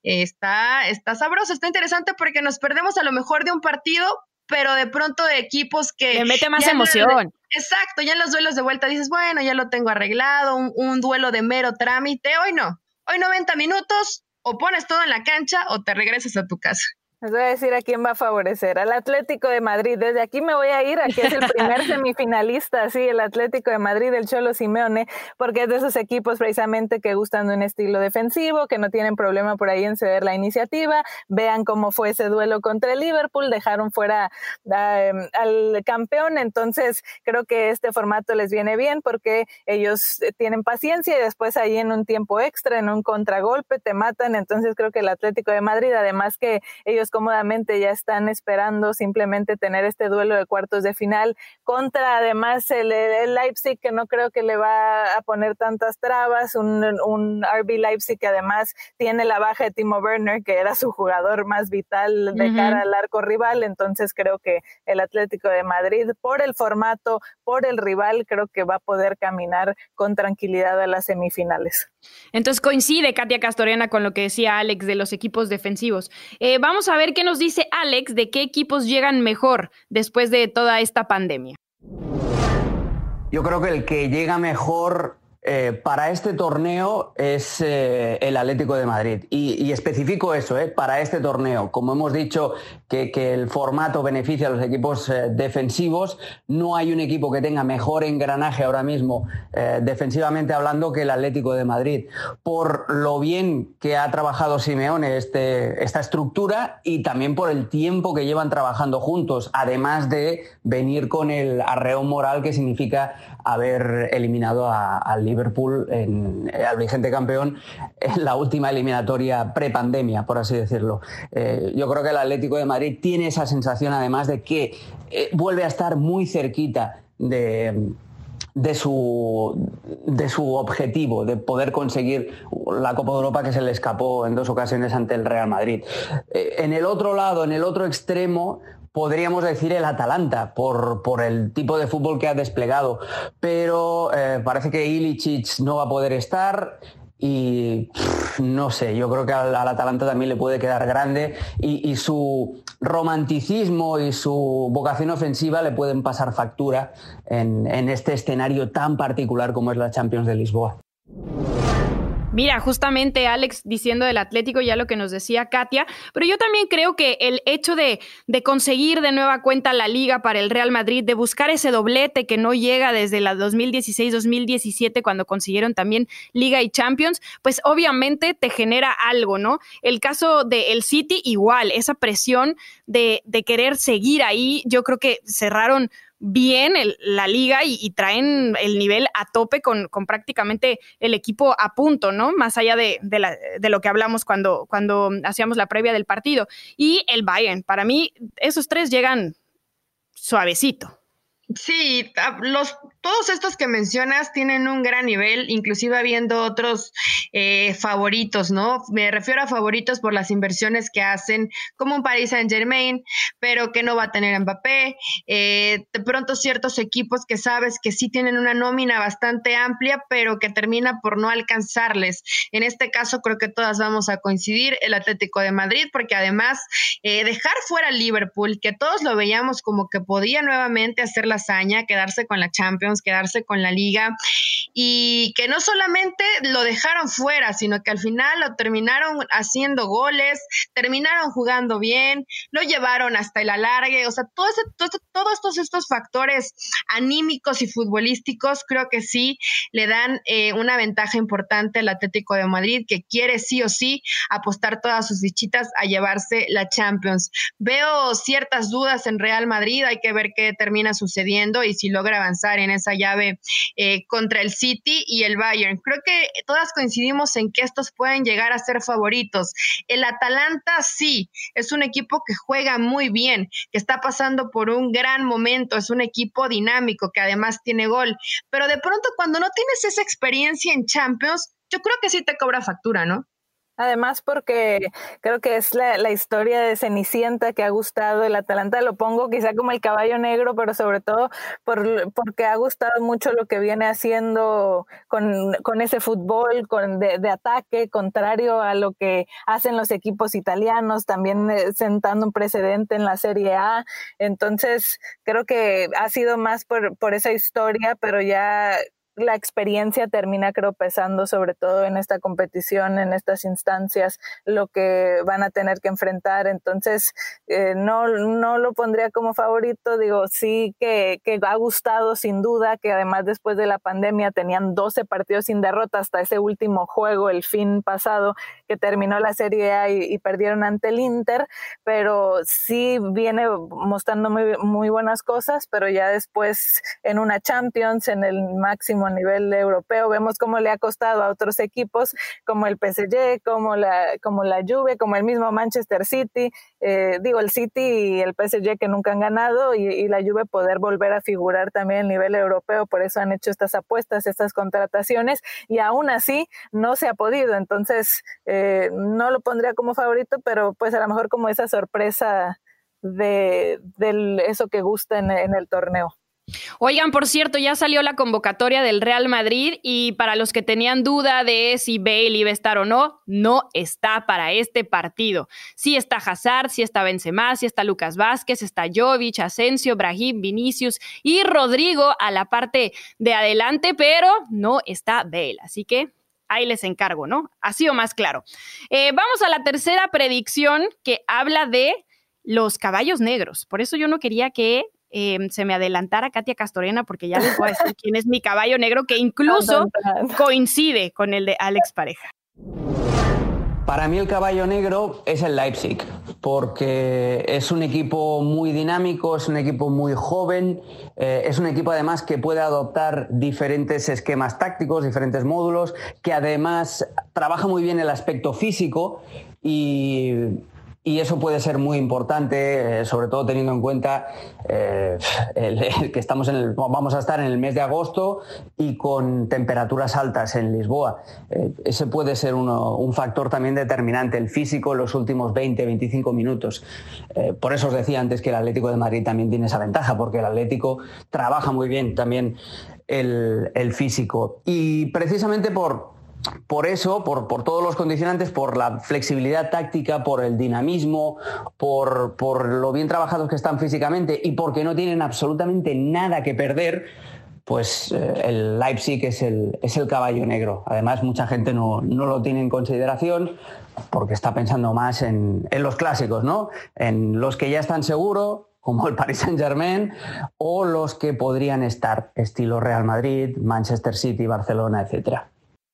Speaker 2: está, está sabroso, está interesante porque nos perdemos a lo mejor de un partido, pero de pronto de equipos que...
Speaker 1: Le mete más emoción.
Speaker 2: exacto, ya en los duelos de vuelta dices, bueno, ya lo tengo arreglado, un, un duelo de mero trámite, hoy no, hoy 90 minutos, o pones todo en la cancha o te regresas a tu casa.
Speaker 3: Les voy a decir a quién va a favorecer. Al Atlético de Madrid. Desde aquí me voy a ir. Aquí es el primer semifinalista, sí, el Atlético de Madrid, el Cholo Simeone, porque es de esos equipos precisamente que gustan de un estilo defensivo, que no tienen problema por ahí en ceder la iniciativa. Vean cómo fue ese duelo contra el Liverpool. Dejaron fuera em, al campeón. Entonces, creo que este formato les viene bien porque ellos tienen paciencia y después ahí en un tiempo extra, en un contragolpe, te matan. Entonces, creo que el Atlético de Madrid, además que ellos cómodamente ya están esperando simplemente tener este duelo de cuartos de final contra además el, Leipzig que no creo que le va a poner tantas trabas, un, un RB Leipzig que además tiene la baja de Timo Werner que era su jugador más vital de cara al arco rival, entonces creo que el Atlético de Madrid por el formato, por el rival, creo que va a poder caminar con tranquilidad a las semifinales.
Speaker 1: Entonces coincide Katia Castoriana con lo que decía Alex de los equipos defensivos. Eh, vamos a ver qué nos dice Alex de qué equipos llegan mejor después de toda esta pandemia.
Speaker 4: Yo creo que el que llega mejor eh, para este torneo es eh, el Atlético de Madrid. Y, especifico eso, eh, para este torneo. Como hemos dicho que, el formato beneficia a los equipos defensivos, no hay un equipo que tenga mejor engranaje ahora mismo, defensivamente hablando, que el Atlético de Madrid. Por lo bien que ha trabajado Simeone este, esta estructura y también por el tiempo que llevan trabajando juntos, además de venir con el arreo moral que significa haber eliminado al Liverpool, eh, al vigente campeón, en la última eliminatoria prepandemia, por así decirlo. Eh, yo creo que el Atlético de Madrid tiene esa sensación, además, de que eh, vuelve a estar muy cerquita de de su, de su objetivo, de poder conseguir la Copa de Europa que se le escapó en dos ocasiones ante el Real Madrid. en el otro lado, en el otro extremo, podríamos decir el Atalanta por, por, el tipo de fútbol que ha desplegado. Pero eh, parece que Ilicic no va a poder estar y no sé, yo creo que al, Atalanta también le puede quedar grande y, su romanticismo y su vocación ofensiva le pueden pasar factura en, en este escenario tan particular como es la Champions de Lisboa.
Speaker 1: Mira, justamente Alex diciendo del Atlético ya lo que nos decía Katia, pero yo también creo que el hecho de, de, conseguir de nueva cuenta la liga para el Real Madrid, de buscar ese doblete que no llega desde la 2016-2017 cuando consiguieron también liga y Champions, pues obviamente te genera algo, ¿no? El caso del City igual, esa presión de, de querer seguir ahí, yo creo que cerraron bien la liga y, traen el nivel a tope con, prácticamente el equipo a punto, ¿no? Más allá de, de, lo que hablamos cuando, cuando hacíamos la previa del partido. Y el Bayern, para mí, esos tres llegan suavecito.
Speaker 2: Sí, los, todos estos que mencionas tienen un gran nivel, inclusive habiendo otros eh, favoritos, ¿no? Me refiero a favoritos por las inversiones que hacen, como un Paris Saint Germain, pero que no va a tener Mbappé. Eh, de pronto ciertos equipos que sabes que sí tienen una nómina bastante amplia, pero que termina por no alcanzarles. En este caso creo que todas vamos a coincidir, el Atlético de Madrid, porque además eh, dejar fuera Liverpool, que todos lo veíamos como que podía nuevamente hacer la hazaña, quedarse con la Champions, quedarse con la liga y que no solamente lo dejaron fuera, sino que al final lo terminaron haciendo goles, terminaron jugando bien, lo llevaron hasta el alargue, o sea, todo todos estos, estos factores anímicos y futbolísticos creo que sí le dan eh, una ventaja importante al Atlético de Madrid que quiere sí o sí apostar todas sus fichitas a llevarse la Champions. Veo ciertas dudas en Real Madrid, hay que ver qué termina sucediendo y si logra avanzar en esa llave eh, contra el City y el Bayern. Creo que todas coincidimos en que estos pueden llegar a ser favoritos. El Atalanta sí, es un equipo que juega muy bien, que está pasando por un gran momento, es un equipo dinámico que además tiene gol, pero de pronto cuando no tienes esa experiencia en Champions, yo creo que sí te cobra factura, ¿no?
Speaker 3: Además, porque creo que es la, historia de Cenicienta que ha gustado. El Atalanta lo pongo quizá como el caballo negro, pero sobre todo por, porque ha gustado mucho lo que viene haciendo con, ese fútbol con, de, ataque, contrario a lo que hacen los equipos italianos, también eh, sentando un precedente en la Serie A. Entonces, creo que ha sido más por, por esa historia, pero ya la experiencia termina creo pesando sobre todo en esta competición, en estas instancias, lo que van a tener que enfrentar. Entonces, eh, no, no lo pondría como favorito, digo, sí que, que ha gustado sin duda, que además después de la pandemia tenían 12 partidos sin derrota hasta ese último juego, el fin pasado, que terminó la Serie A y, perdieron ante el Inter, pero sí viene mostrando muy, muy buenas cosas, pero ya después en una Champions, en el máximo a nivel europeo. Vemos cómo le ha costado a otros equipos como el PSG, como la, como la Juve, como el mismo Manchester City, eh, digo el City y el PSG que nunca han ganado y, la Juve poder volver a figurar también a nivel europeo. Por eso han hecho estas apuestas, estas contrataciones y aún así no se ha podido. Entonces eh, no lo pondría como favorito, pero pues a lo mejor como esa sorpresa de, eso que gusta en el torneo.
Speaker 1: Oigan, por cierto, ya salió la convocatoria del Real Madrid y para los que tenían duda de si Bale iba a estar o no, no está para este partido. Sí está Hazard, sí está Benzema, sí está Lucas Vázquez, está Jovic, Asensio, Brahim, Vinicius y Rodrigo a la parte de adelante, pero no está Bale. Así que ahí les encargo, ¿no? Ha sido más claro. Eh, vamos a la tercera predicción que habla de los caballos negros. Por eso yo no quería que Em, se me adelantara Katia Castorena, porque ya les voy a decir quién es mi caballo negro, que incluso coincide con el de Alex Pareja.
Speaker 4: Para mí el caballo negro es el Leipzig, porque es un equipo muy dinámico, es un equipo muy joven, eh, es un equipo además que puede adoptar diferentes esquemas tácticos, diferentes módulos, que además trabaja muy bien el aspecto físico y y eso puede ser muy importante, eh, sobre todo teniendo en cuenta eh, que estamos en vamos a estar en el mes de agosto y con temperaturas altas en Lisboa. Eh, ese puede ser un factor también determinante, el físico en los últimos 20, 25 minutos. por eso os decía antes que el Atlético de Madrid también tiene esa ventaja, porque el Atlético trabaja muy bien también el, el físico. Y precisamente por, por eso, por, todos los condicionantes, por la flexibilidad táctica, por el dinamismo, por, lo bien trabajados que están físicamente y porque no tienen absolutamente nada que perder, pues eh, el Leipzig es el, es el, caballo negro. Además, mucha gente no, lo tiene en consideración porque está pensando más en, en, los clásicos, ¿no? En los que ya están seguros, como el Paris Saint Germain, o los que podrían estar, estilo Real Madrid, Manchester City, Barcelona, etcétera.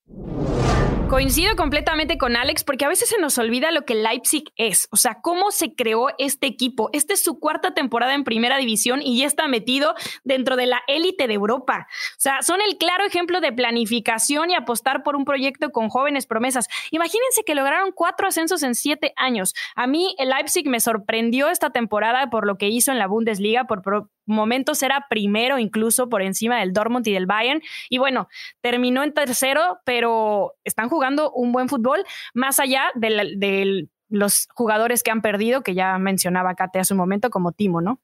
Speaker 1: you Coincido completamente con Alex porque a veces se nos olvida lo que Leipzig es, o sea, cómo se creó este equipo. Esta es su cuarta temporada en primera división y ya está metido dentro de la élite de Europa. O sea, son el claro ejemplo de planificación y apostar por un proyecto con jóvenes promesas. Imagínense que lograron cuatro ascensos en siete años. A mí el Leipzig me sorprendió esta temporada por lo que hizo en la Bundesliga, por, momentos era primero incluso por encima del Dortmund y del Bayern. Y bueno, terminó en tercero, pero están jugando un buen fútbol, más allá de, los jugadores que han perdido, que ya mencionaba Kate hace un momento, como Timo, ¿no?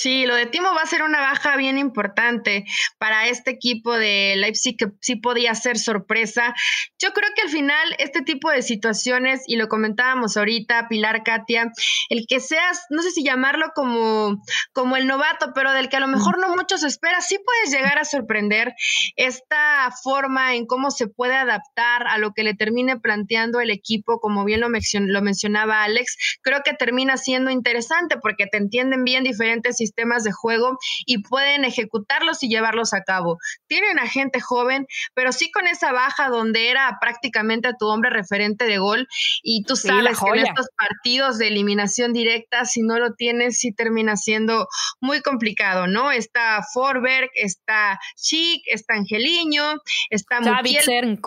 Speaker 2: Sí, lo de Timo va a ser una baja bien importante para este equipo de Leipzig que sí podía ser sorpresa. Yo creo que al final este tipo de situaciones, y lo comentábamos ahorita, Pilar, Katia, el que seas, no sé si llamarlo como, como el novato, pero del que a lo mejor no muchos espera, sí puedes llegar a sorprender esta forma en cómo se puede adaptar a lo que le termine planteando el equipo, como bien lo, mencionaba Alex, creo que termina siendo interesante porque te entienden bien diferentes sistemas de juego y pueden ejecutarlos y llevarlos a cabo. Tienen a gente joven, pero sí con esa baja donde era prácticamente tu hombre referente de gol y tú sabes que en estos partidos de eliminación directa, si no lo tienes, sí termina siendo muy complicado, ¿no? Está Forberg, está Chic, está Angeliño, está
Speaker 1: Mutiel.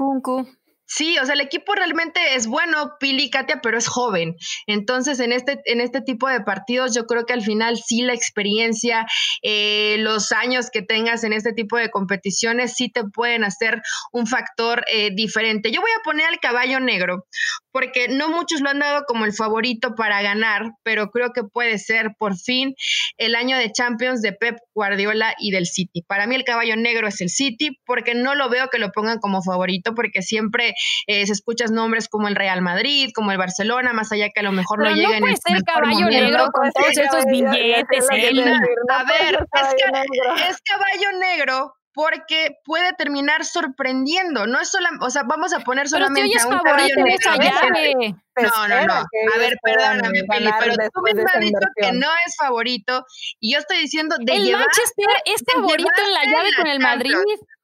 Speaker 2: Sí, o sea, el equipo realmente es bueno, Pili, Katia, pero es joven. Entonces, en este, en este tipo de partidos, yo creo que al final sí la experiencia, eh, los años que tengas en este tipo de competiciones, sí te pueden hacer un factor eh, diferente. Yo voy a poner al caballo negro, porque no muchos lo han dado como el favorito para ganar, pero creo que puede ser por fin el año de Champions de Pep Guardiola y del City. Para mí el caballo negro es el City, porque no lo veo que lo pongan como favorito, porque siempre eh, se escuchas nombres como el Real Madrid, como el Barcelona, más allá que a lo mejor no, lleguen.
Speaker 1: No puede ser caballo negro con todos esos billetes.
Speaker 2: A ver, es, caballo negro porque puede terminar sorprendiendo. No es solo, o sea, vamos a poner solamente
Speaker 1: a un favorito en esa llave.
Speaker 2: No, no, no. A ver, perdóname, Pili, pero tú misma has dicho que no es favorito y yo estoy diciendo de
Speaker 1: El Manchester es favorito en la llave con el Madrid.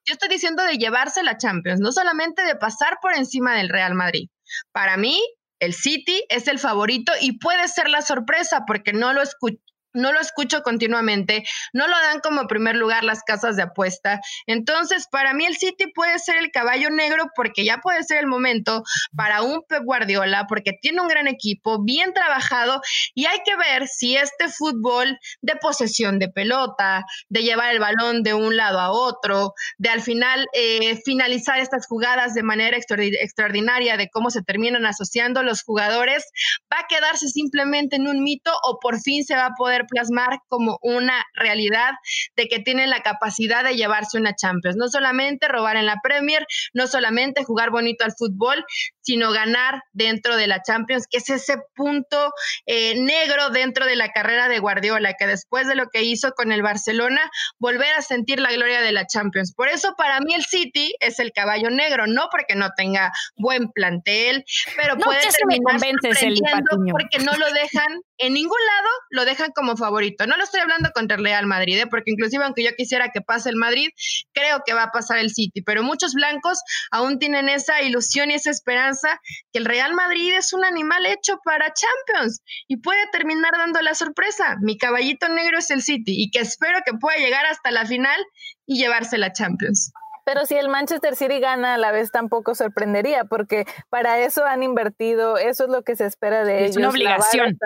Speaker 2: Yo estoy diciendo de llevarse la Champions, no solamente de pasar por encima del Real Madrid. Para mí, el City es el favorito y puede ser la sorpresa porque no lo, no lo escucho continuamente, no lo dan como primer lugar las casas de apuesta. Entonces, para mí el City puede ser el caballo negro porque ya puede ser el momento para un Pep Guardiola porque tiene un gran equipo, bien trabajado y hay que ver si este fútbol de posesión de pelota, de llevar el balón de un lado a otro, de al final eh, finalizar estas jugadas de manera extraordinaria, de cómo se terminan asociando los jugadores, va a quedarse simplemente en un mito o por fin se va a poder plasmar como una realidad de que tienen la capacidad de llevarse una Champions. No solamente robar en la Premier, no solamente jugar bonito al fútbol, sino ganar dentro de la Champions, que es ese punto eh, negro dentro de la carrera de Guardiola, que después de lo que hizo con el Barcelona, volver a sentir la gloria de la Champions. Por eso para mí el City es el caballo negro, no porque no tenga buen plantel, pero puede terminar porque no lo dejan en ningún lado lo dejan como favorito. No lo estoy hablando contra el Real Madrid, ¿eh? porque inclusive aunque yo quisiera que pase el Madrid, creo que va a pasar el City, pero muchos blancos aún tienen esa ilusión y esa esperanza que el Real Madrid es un animal hecho para Champions y puede terminar dando la sorpresa. Mi caballito negro es el City y que espero que pueda llegar hasta la final y llevarse la Champions.
Speaker 3: Pero si el Manchester City gana a la vez tampoco sorprendería, porque para eso han invertido, eso es lo que se espera de ellos.
Speaker 1: Es una obligación.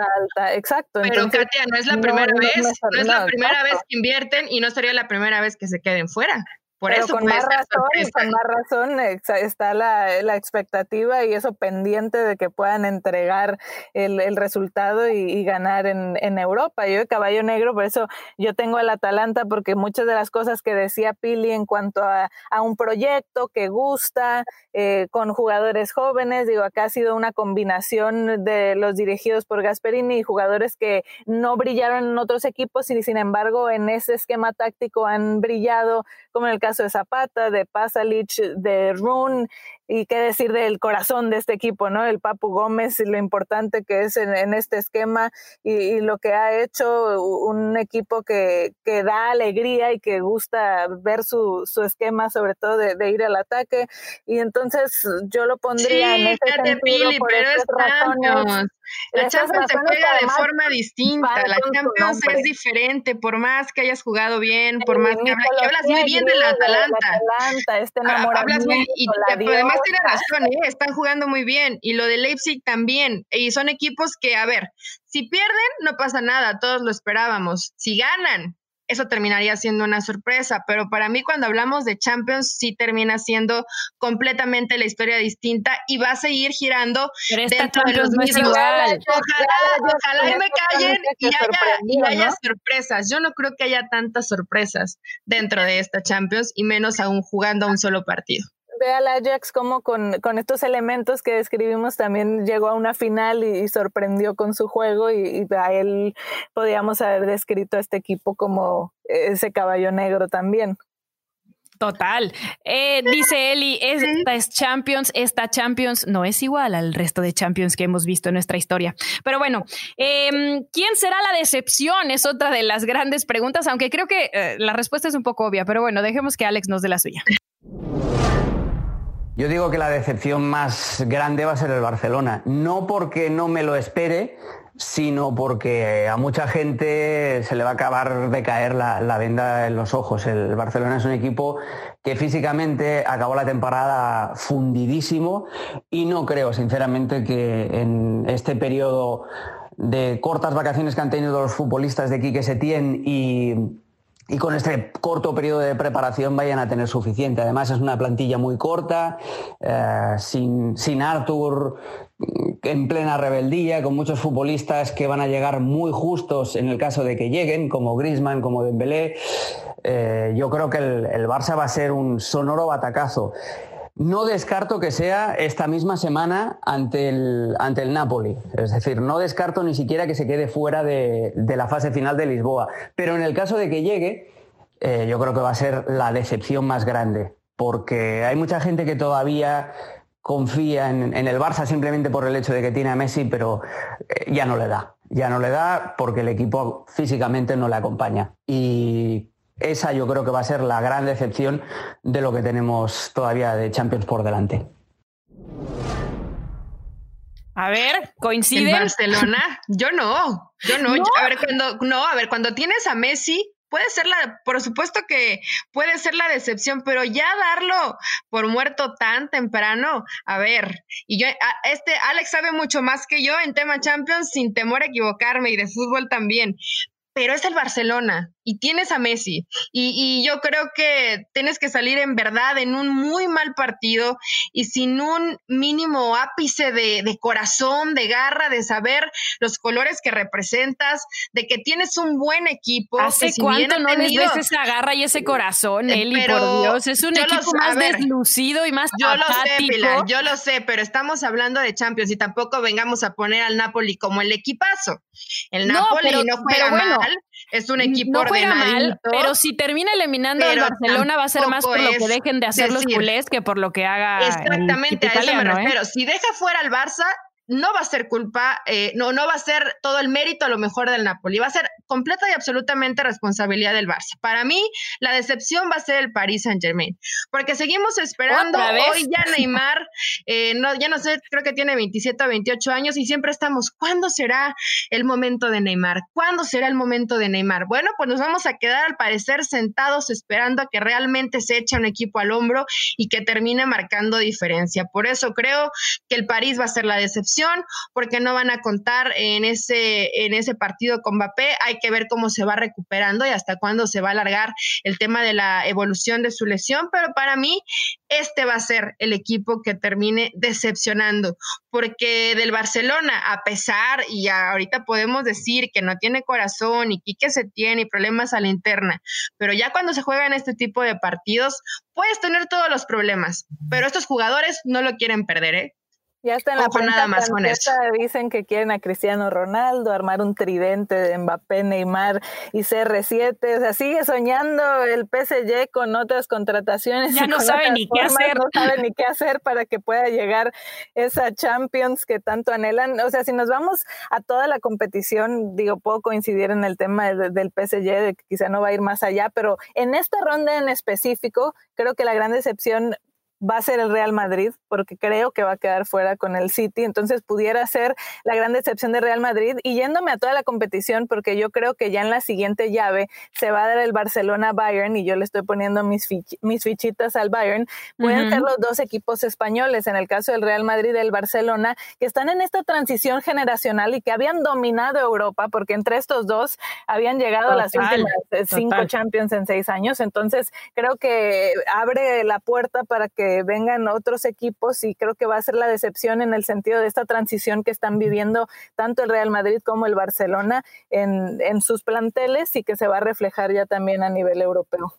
Speaker 3: Exacto.
Speaker 2: Pero Katia, no es la primera vez, no, es la primera vez que invierten y no sería la primera vez que se queden fuera. Por eso
Speaker 3: con más, razón, con más razón está la, expectativa y eso pendiente de que puedan entregar el, resultado y, ganar en, Europa. Yo de caballo negro, por eso yo tengo al Atalanta, porque muchas de las cosas que decía Pili en cuanto a, un proyecto que gusta, eh, con jugadores jóvenes, digo, acá ha sido una combinación de los dirigidos por Gasperini y jugadores que no brillaron en otros equipos y sin embargo en ese esquema táctico han brillado, como en el caso de Zapata, de Pasalic, de Rune, y qué decir del corazón de este equipo, ¿no? El Papu Gómez y lo importante que es en, este esquema y, lo que ha hecho un equipo que, que da alegría y que gusta ver su, su esquema, sobre todo de, ir al ataque. Y entonces yo lo pondría en ese sentido por
Speaker 2: pero es La Champions se juega de forma distinta, la Champions es diferente, por más que hayas jugado bien, por más que, hablas muy bien de la Atalanta.
Speaker 3: Atalanta este enamoramiento,
Speaker 2: y, además tiene razón, ¿eh? están jugando muy bien. Y lo de Leipzig también. Y son equipos que, a ver, si pierden, no pasa nada, todos lo esperábamos. Si ganan, eso terminaría siendo una sorpresa, pero para mí cuando hablamos de Champions sí termina siendo completamente la historia distinta y va a seguir girando dentro de los mismos. Ojalá, ojalá me callen y haya, sorpresas. Yo no creo que haya tantas sorpresas dentro de esta Champions y menos aún jugando a un solo partido
Speaker 3: ve al Ajax como con, estos elementos que describimos también llegó a una final y, sorprendió con su juego y, a él podíamos haber descrito a este equipo como ese caballo negro también.
Speaker 1: Total. Eh, dice Eli, esta es Champions, esta Champions no es igual al resto de Champions que hemos visto en nuestra historia. Pero bueno, em, ¿quién será la decepción? Es otra de las grandes preguntas, aunque creo que eh, la respuesta es un poco obvia, pero bueno, dejemos que Alex nos dé la suya.
Speaker 4: Yo digo que la decepción más grande va a ser el Barcelona. No porque no me lo espere, sino porque a mucha gente se le va a acabar de caer la, venda en los ojos. El Barcelona es un equipo que físicamente acabó la temporada fundidísimo y no creo, sinceramente, que en este periodo de cortas vacaciones que han tenido los futbolistas de Quique Setién y y con este corto periodo de preparación vayan a tener suficiente. Además es una plantilla muy corta, eh, sin, sin Arthur mm, en plena rebeldía, con muchos futbolistas que van a llegar muy justos en el caso de que lleguen, como Grisman, como Dembélé. Eh, yo creo que el, el Barça va a ser un sonoro batacazo. No descarto que sea esta misma semana ante el, ante el Napoli. Es decir, no descarto ni siquiera que se quede fuera de, la fase final de Lisboa. Pero en el caso de que llegue, eh, yo creo que va a ser la decepción más grande, porque hay mucha gente que todavía confía en, el Barça simplemente por el hecho de que tiene a Messi, pero eh, ya no le da. Ya no le da porque el equipo físicamente no le acompaña. Y esa yo creo que va a ser la gran decepción de lo que tenemos todavía de Champions por delante.
Speaker 1: A ver, coincide.
Speaker 2: Barcelona? Yo no, yo no. A ver, cuando, no, a ver, cuando tienes a Messi, puede ser la, por supuesto que puede ser la decepción, pero ya darlo por muerto tan temprano, a ver, y yo, este Alex sabe mucho más que yo en tema Champions, sin temor a equivocarme, y de fútbol también, pero es el Barcelona y tienes a Messi. Y, yo creo que tienes que salir en verdad en un muy mal partido y sin un mínimo ápice de, corazón, de garra, de saber los colores que representas, de que tienes un buen equipo.
Speaker 1: ¿Hace cuánto no les ves esa garra y ese corazón, eh, Eli? por Dios, es un equipo más deslucido y más
Speaker 2: Yo lo sé, Pilar, yo lo sé, pero estamos hablando de Champions y tampoco vengamos a poner al Napoli como el equipazo. El Napoli no, juega es un equipo no
Speaker 1: mal, pero si termina eliminando al Barcelona va a ser más por lo que dejen de hacer los culés que por lo que haga
Speaker 2: Exactamente, a eso me ¿eh? Si deja fuera al Barça, no va a ser culpa, eh, no, no va a ser todo el mérito a lo mejor del Napoli, va a ser completa y absolutamente responsabilidad del Barça. Para mí, la decepción va a ser el Paris Saint Germain, porque seguimos esperando hoy ya Neymar, eh, no, ya no sé, creo que tiene 27 o 28 años y siempre estamos, ¿cuándo será el momento de Neymar? ¿Cuándo será el momento de Neymar? Bueno, pues nos vamos a quedar al parecer sentados esperando a que realmente se eche un equipo al hombro y que termine marcando diferencia. Por eso creo que el París va a ser la decepción porque no van a contar en ese, en ese partido con Mbappé. Hay que ver cómo se va recuperando y hasta cuándo se va a alargar el tema de la evolución de su lesión, pero para mí este va a ser el equipo que termine decepcionando, porque del Barcelona, a pesar, y ahorita podemos decir que no tiene corazón y que se tiene y problemas a la interna, pero ya cuando se juega en este tipo de partidos, puedes tener todos los problemas, pero estos jugadores no lo quieren perder, ¿eh?
Speaker 3: Ya está en la nada más con eso. Dicen que quieren a Cristiano Ronaldo, armar un tridente de Mbappé, Neymar y CR7. O sea, sigue soñando el PSG con otras contrataciones.
Speaker 1: Ya no sabe ni qué hacer.
Speaker 3: No sabe ni qué hacer para que pueda llegar esa Champions que tanto anhelan. O sea, si nos vamos a toda la competición, digo, puedo coincidir en el tema del PSG, de que quizá no va a ir más allá, pero en esta ronda en específico, creo que la gran decepción va a ser el Real Madrid, porque creo que va a quedar fuera con el City, entonces pudiera ser la gran decepción de Real Madrid. Y yéndome a toda la competición, porque yo creo que ya en la siguiente llave se va a dar el Barcelona-Bayern, y yo le estoy poniendo mis, mis fichitas al Bayern, pueden ser los dos equipos españoles, en el caso del Real Madrid y el Barcelona, que están en esta transición generacional y que habían dominado Europa, porque entre estos dos habían llegado a las últimas eh, cinco Champions en seis años. Entonces, creo que abre la puerta para que vengan otros equipos y creo que va a ser la decepción en el sentido de esta transición que están viviendo tanto el Real Madrid como el Barcelona en, en sus planteles y que se va a reflejar ya también a nivel europeo.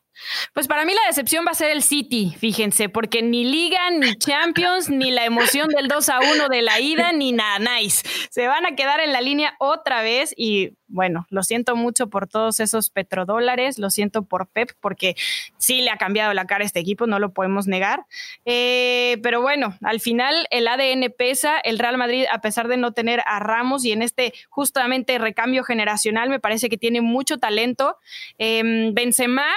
Speaker 1: Pues para mí la decepción va a ser el City, fíjense, porque ni Liga, ni Champions, ni la emoción del 2 a 1 de la ida, ni nada, nice. Se van a quedar en la línea otra vez y bueno, lo siento mucho por todos esos petrodólares, lo siento por Pep, porque sí le ha cambiado la cara a este equipo, no lo podemos negar. Eh, pero bueno, al final el ADN pesa, el Real Madrid, a pesar de no tener a Ramos y en este justamente recambio generacional, me parece que tiene mucho talento. Eh, Benzema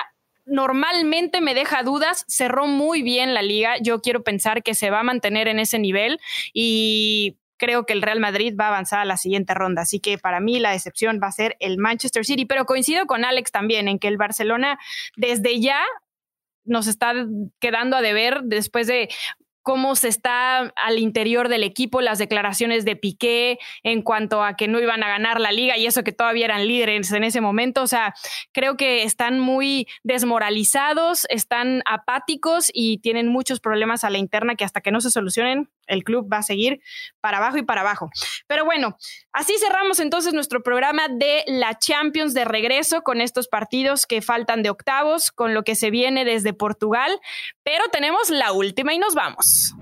Speaker 1: normalmente me deja dudas, cerró muy bien la liga, yo quiero pensar que se va a mantener en ese nivel y creo que el Real Madrid va a avanzar a la siguiente ronda. Así que para mí la decepción va a ser el Manchester City, pero coincido con Alex también en que el Barcelona desde ya nos está quedando a deber después de cómo se está al interior del equipo, las declaraciones de Piqué en cuanto a que no iban a ganar la liga y eso que todavía eran líderes en ese momento. O sea, creo que están muy desmoralizados, están apáticos y tienen muchos problemas a la interna que hasta que no se solucionen, el club va a seguir para abajo y para abajo. Pero bueno, así cerramos entonces nuestro programa de la Champions de regreso con estos partidos que faltan de octavos, con lo que se viene desde Portugal, pero tenemos la última y nos vamos.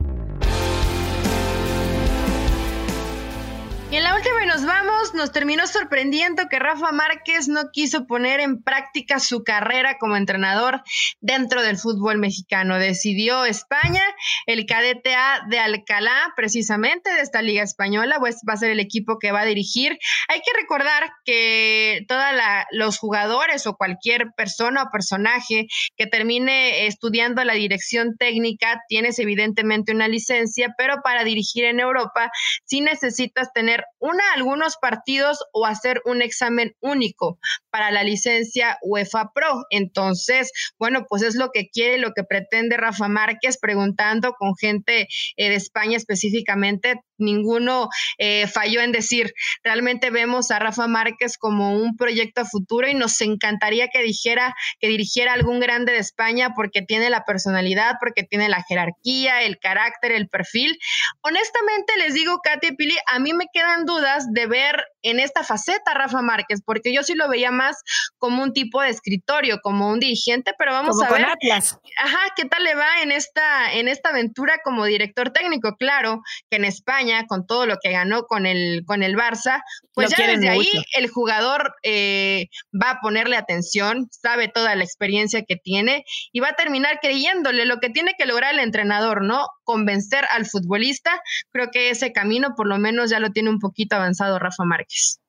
Speaker 2: Y en la última y nos vamos, nos terminó sorprendiendo que Rafa Márquez no quiso poner en práctica su carrera como entrenador dentro del fútbol mexicano. Decidió España, el cadete A de Alcalá, precisamente de esta liga española, pues va a ser el equipo que va a dirigir. Hay que recordar que todos los jugadores o cualquier persona o personaje que termine estudiando la dirección técnica, tienes evidentemente una licencia, pero para dirigir en Europa sí necesitas tener una, algunos partidos o hacer un examen único para la licencia UEFA Pro. Entonces, bueno, pues es lo que quiere, lo que pretende Rafa Márquez, preguntando con gente eh, de España específicamente. Ninguno eh, falló en decir, realmente vemos a Rafa Márquez como un proyecto a futuro y nos encantaría que dijera, que dirigiera algún grande de España porque tiene la personalidad, porque tiene la jerarquía, el carácter, el perfil. Honestamente les digo, Katy Pili, a mí me queda dudas de ver en esta faceta Rafa Márquez, porque yo sí lo veía más como un tipo de escritorio, como un dirigente, pero vamos a ver. Ajá, ¿qué tal le va en esta, en esta aventura como director técnico? Claro que en España, con todo lo que ganó con el, con el Barça, pues ya desde ahí el jugador eh, va a ponerle atención, sabe toda la experiencia que tiene y va a terminar creyéndole lo que tiene que lograr el entrenador, ¿no? Convencer al futbolista. Creo que ese camino por lo menos ya lo tiene un poquito avanzado Rafa Márquez.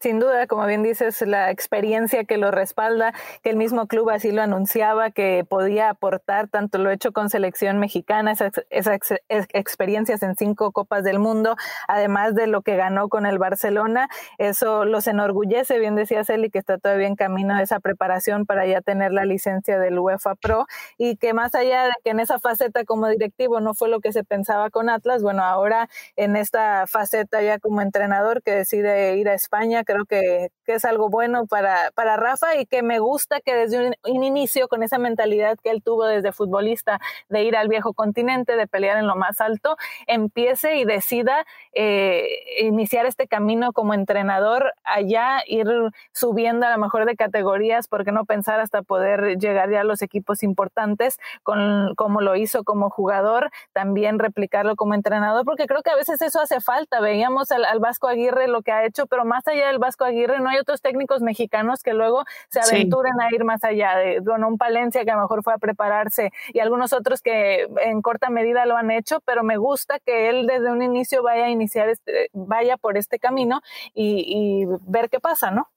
Speaker 3: Sin duda, como bien dices, la experiencia que lo respalda, que el mismo club así lo anunciaba, que podía aportar tanto lo hecho con selección mexicana, esas, experiencias en cinco Copas del Mundo, además de lo que ganó con el Barcelona, eso los enorgullece, bien decía Celi, que está todavía en camino de esa preparación para ya tener la licencia del UEFA Pro y que más allá de que en esa faceta como directivo no fue lo que se pensaba con Atlas, bueno, ahora en esta faceta ya como entrenador que decide ir a España, creo que, que es algo bueno para, para Rafa y que me gusta que desde un, inicio, con esa mentalidad que él tuvo desde futbolista de ir al viejo continente, de pelear en lo más alto, empiece y decida eh, iniciar este camino como entrenador allá, ir subiendo a lo mejor de categorías, porque no pensar hasta poder llegar ya a los equipos importantes, con, como lo hizo como jugador, también replicarlo como entrenador, porque creo que a veces eso hace falta. Veíamos al, al Vasco Aguirre lo que ha hecho, pero más allá del Vasco Aguirre, no hay otros técnicos mexicanos que luego se aventuren a ir más allá de, bueno, un Palencia que a lo mejor fue a prepararse y algunos otros que en corta medida lo han hecho, pero me gusta que él desde un inicio vaya a iniciar, este, vaya por este camino y ver qué pasa, ¿no?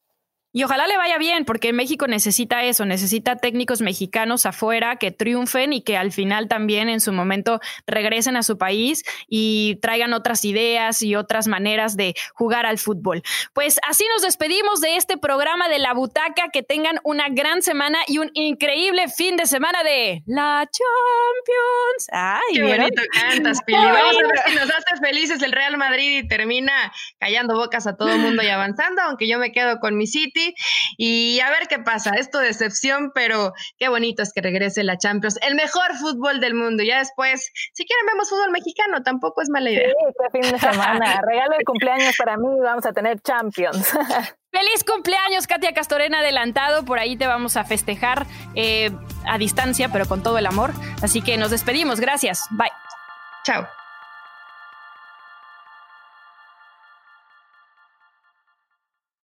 Speaker 1: Y ojalá le vaya bien, porque México necesita eso, necesita técnicos mexicanos afuera que triunfen y que al final también en su momento regresen a su país y traigan otras ideas y otras maneras de jugar al fútbol. Pues así nos despedimos de este programa de La Butaca, que tengan una gran semana y un increíble fin de semana de la Champions.
Speaker 2: Ay, qué bonito cantas, Pili. Vamos a ver si nos hace felices el Real Madrid y termina callando bocas a todo el mundo y avanzando, aunque yo me quedo con mi City y a ver qué pasa. Esto decepción, pero qué bonito es que regrese la Champions, el mejor fútbol del mundo. Ya después, si quieren, vemos fútbol mexicano, tampoco es mala idea.
Speaker 3: Sí, este fin de semana. Regalo de cumpleaños para mí, vamos a tener Champions.
Speaker 1: Feliz cumpleaños, Katia Castorena, adelantado. Por ahí te vamos a festejar eh, a distancia, pero con todo el amor. Así que nos despedimos. Gracias. Bye.
Speaker 2: Chao.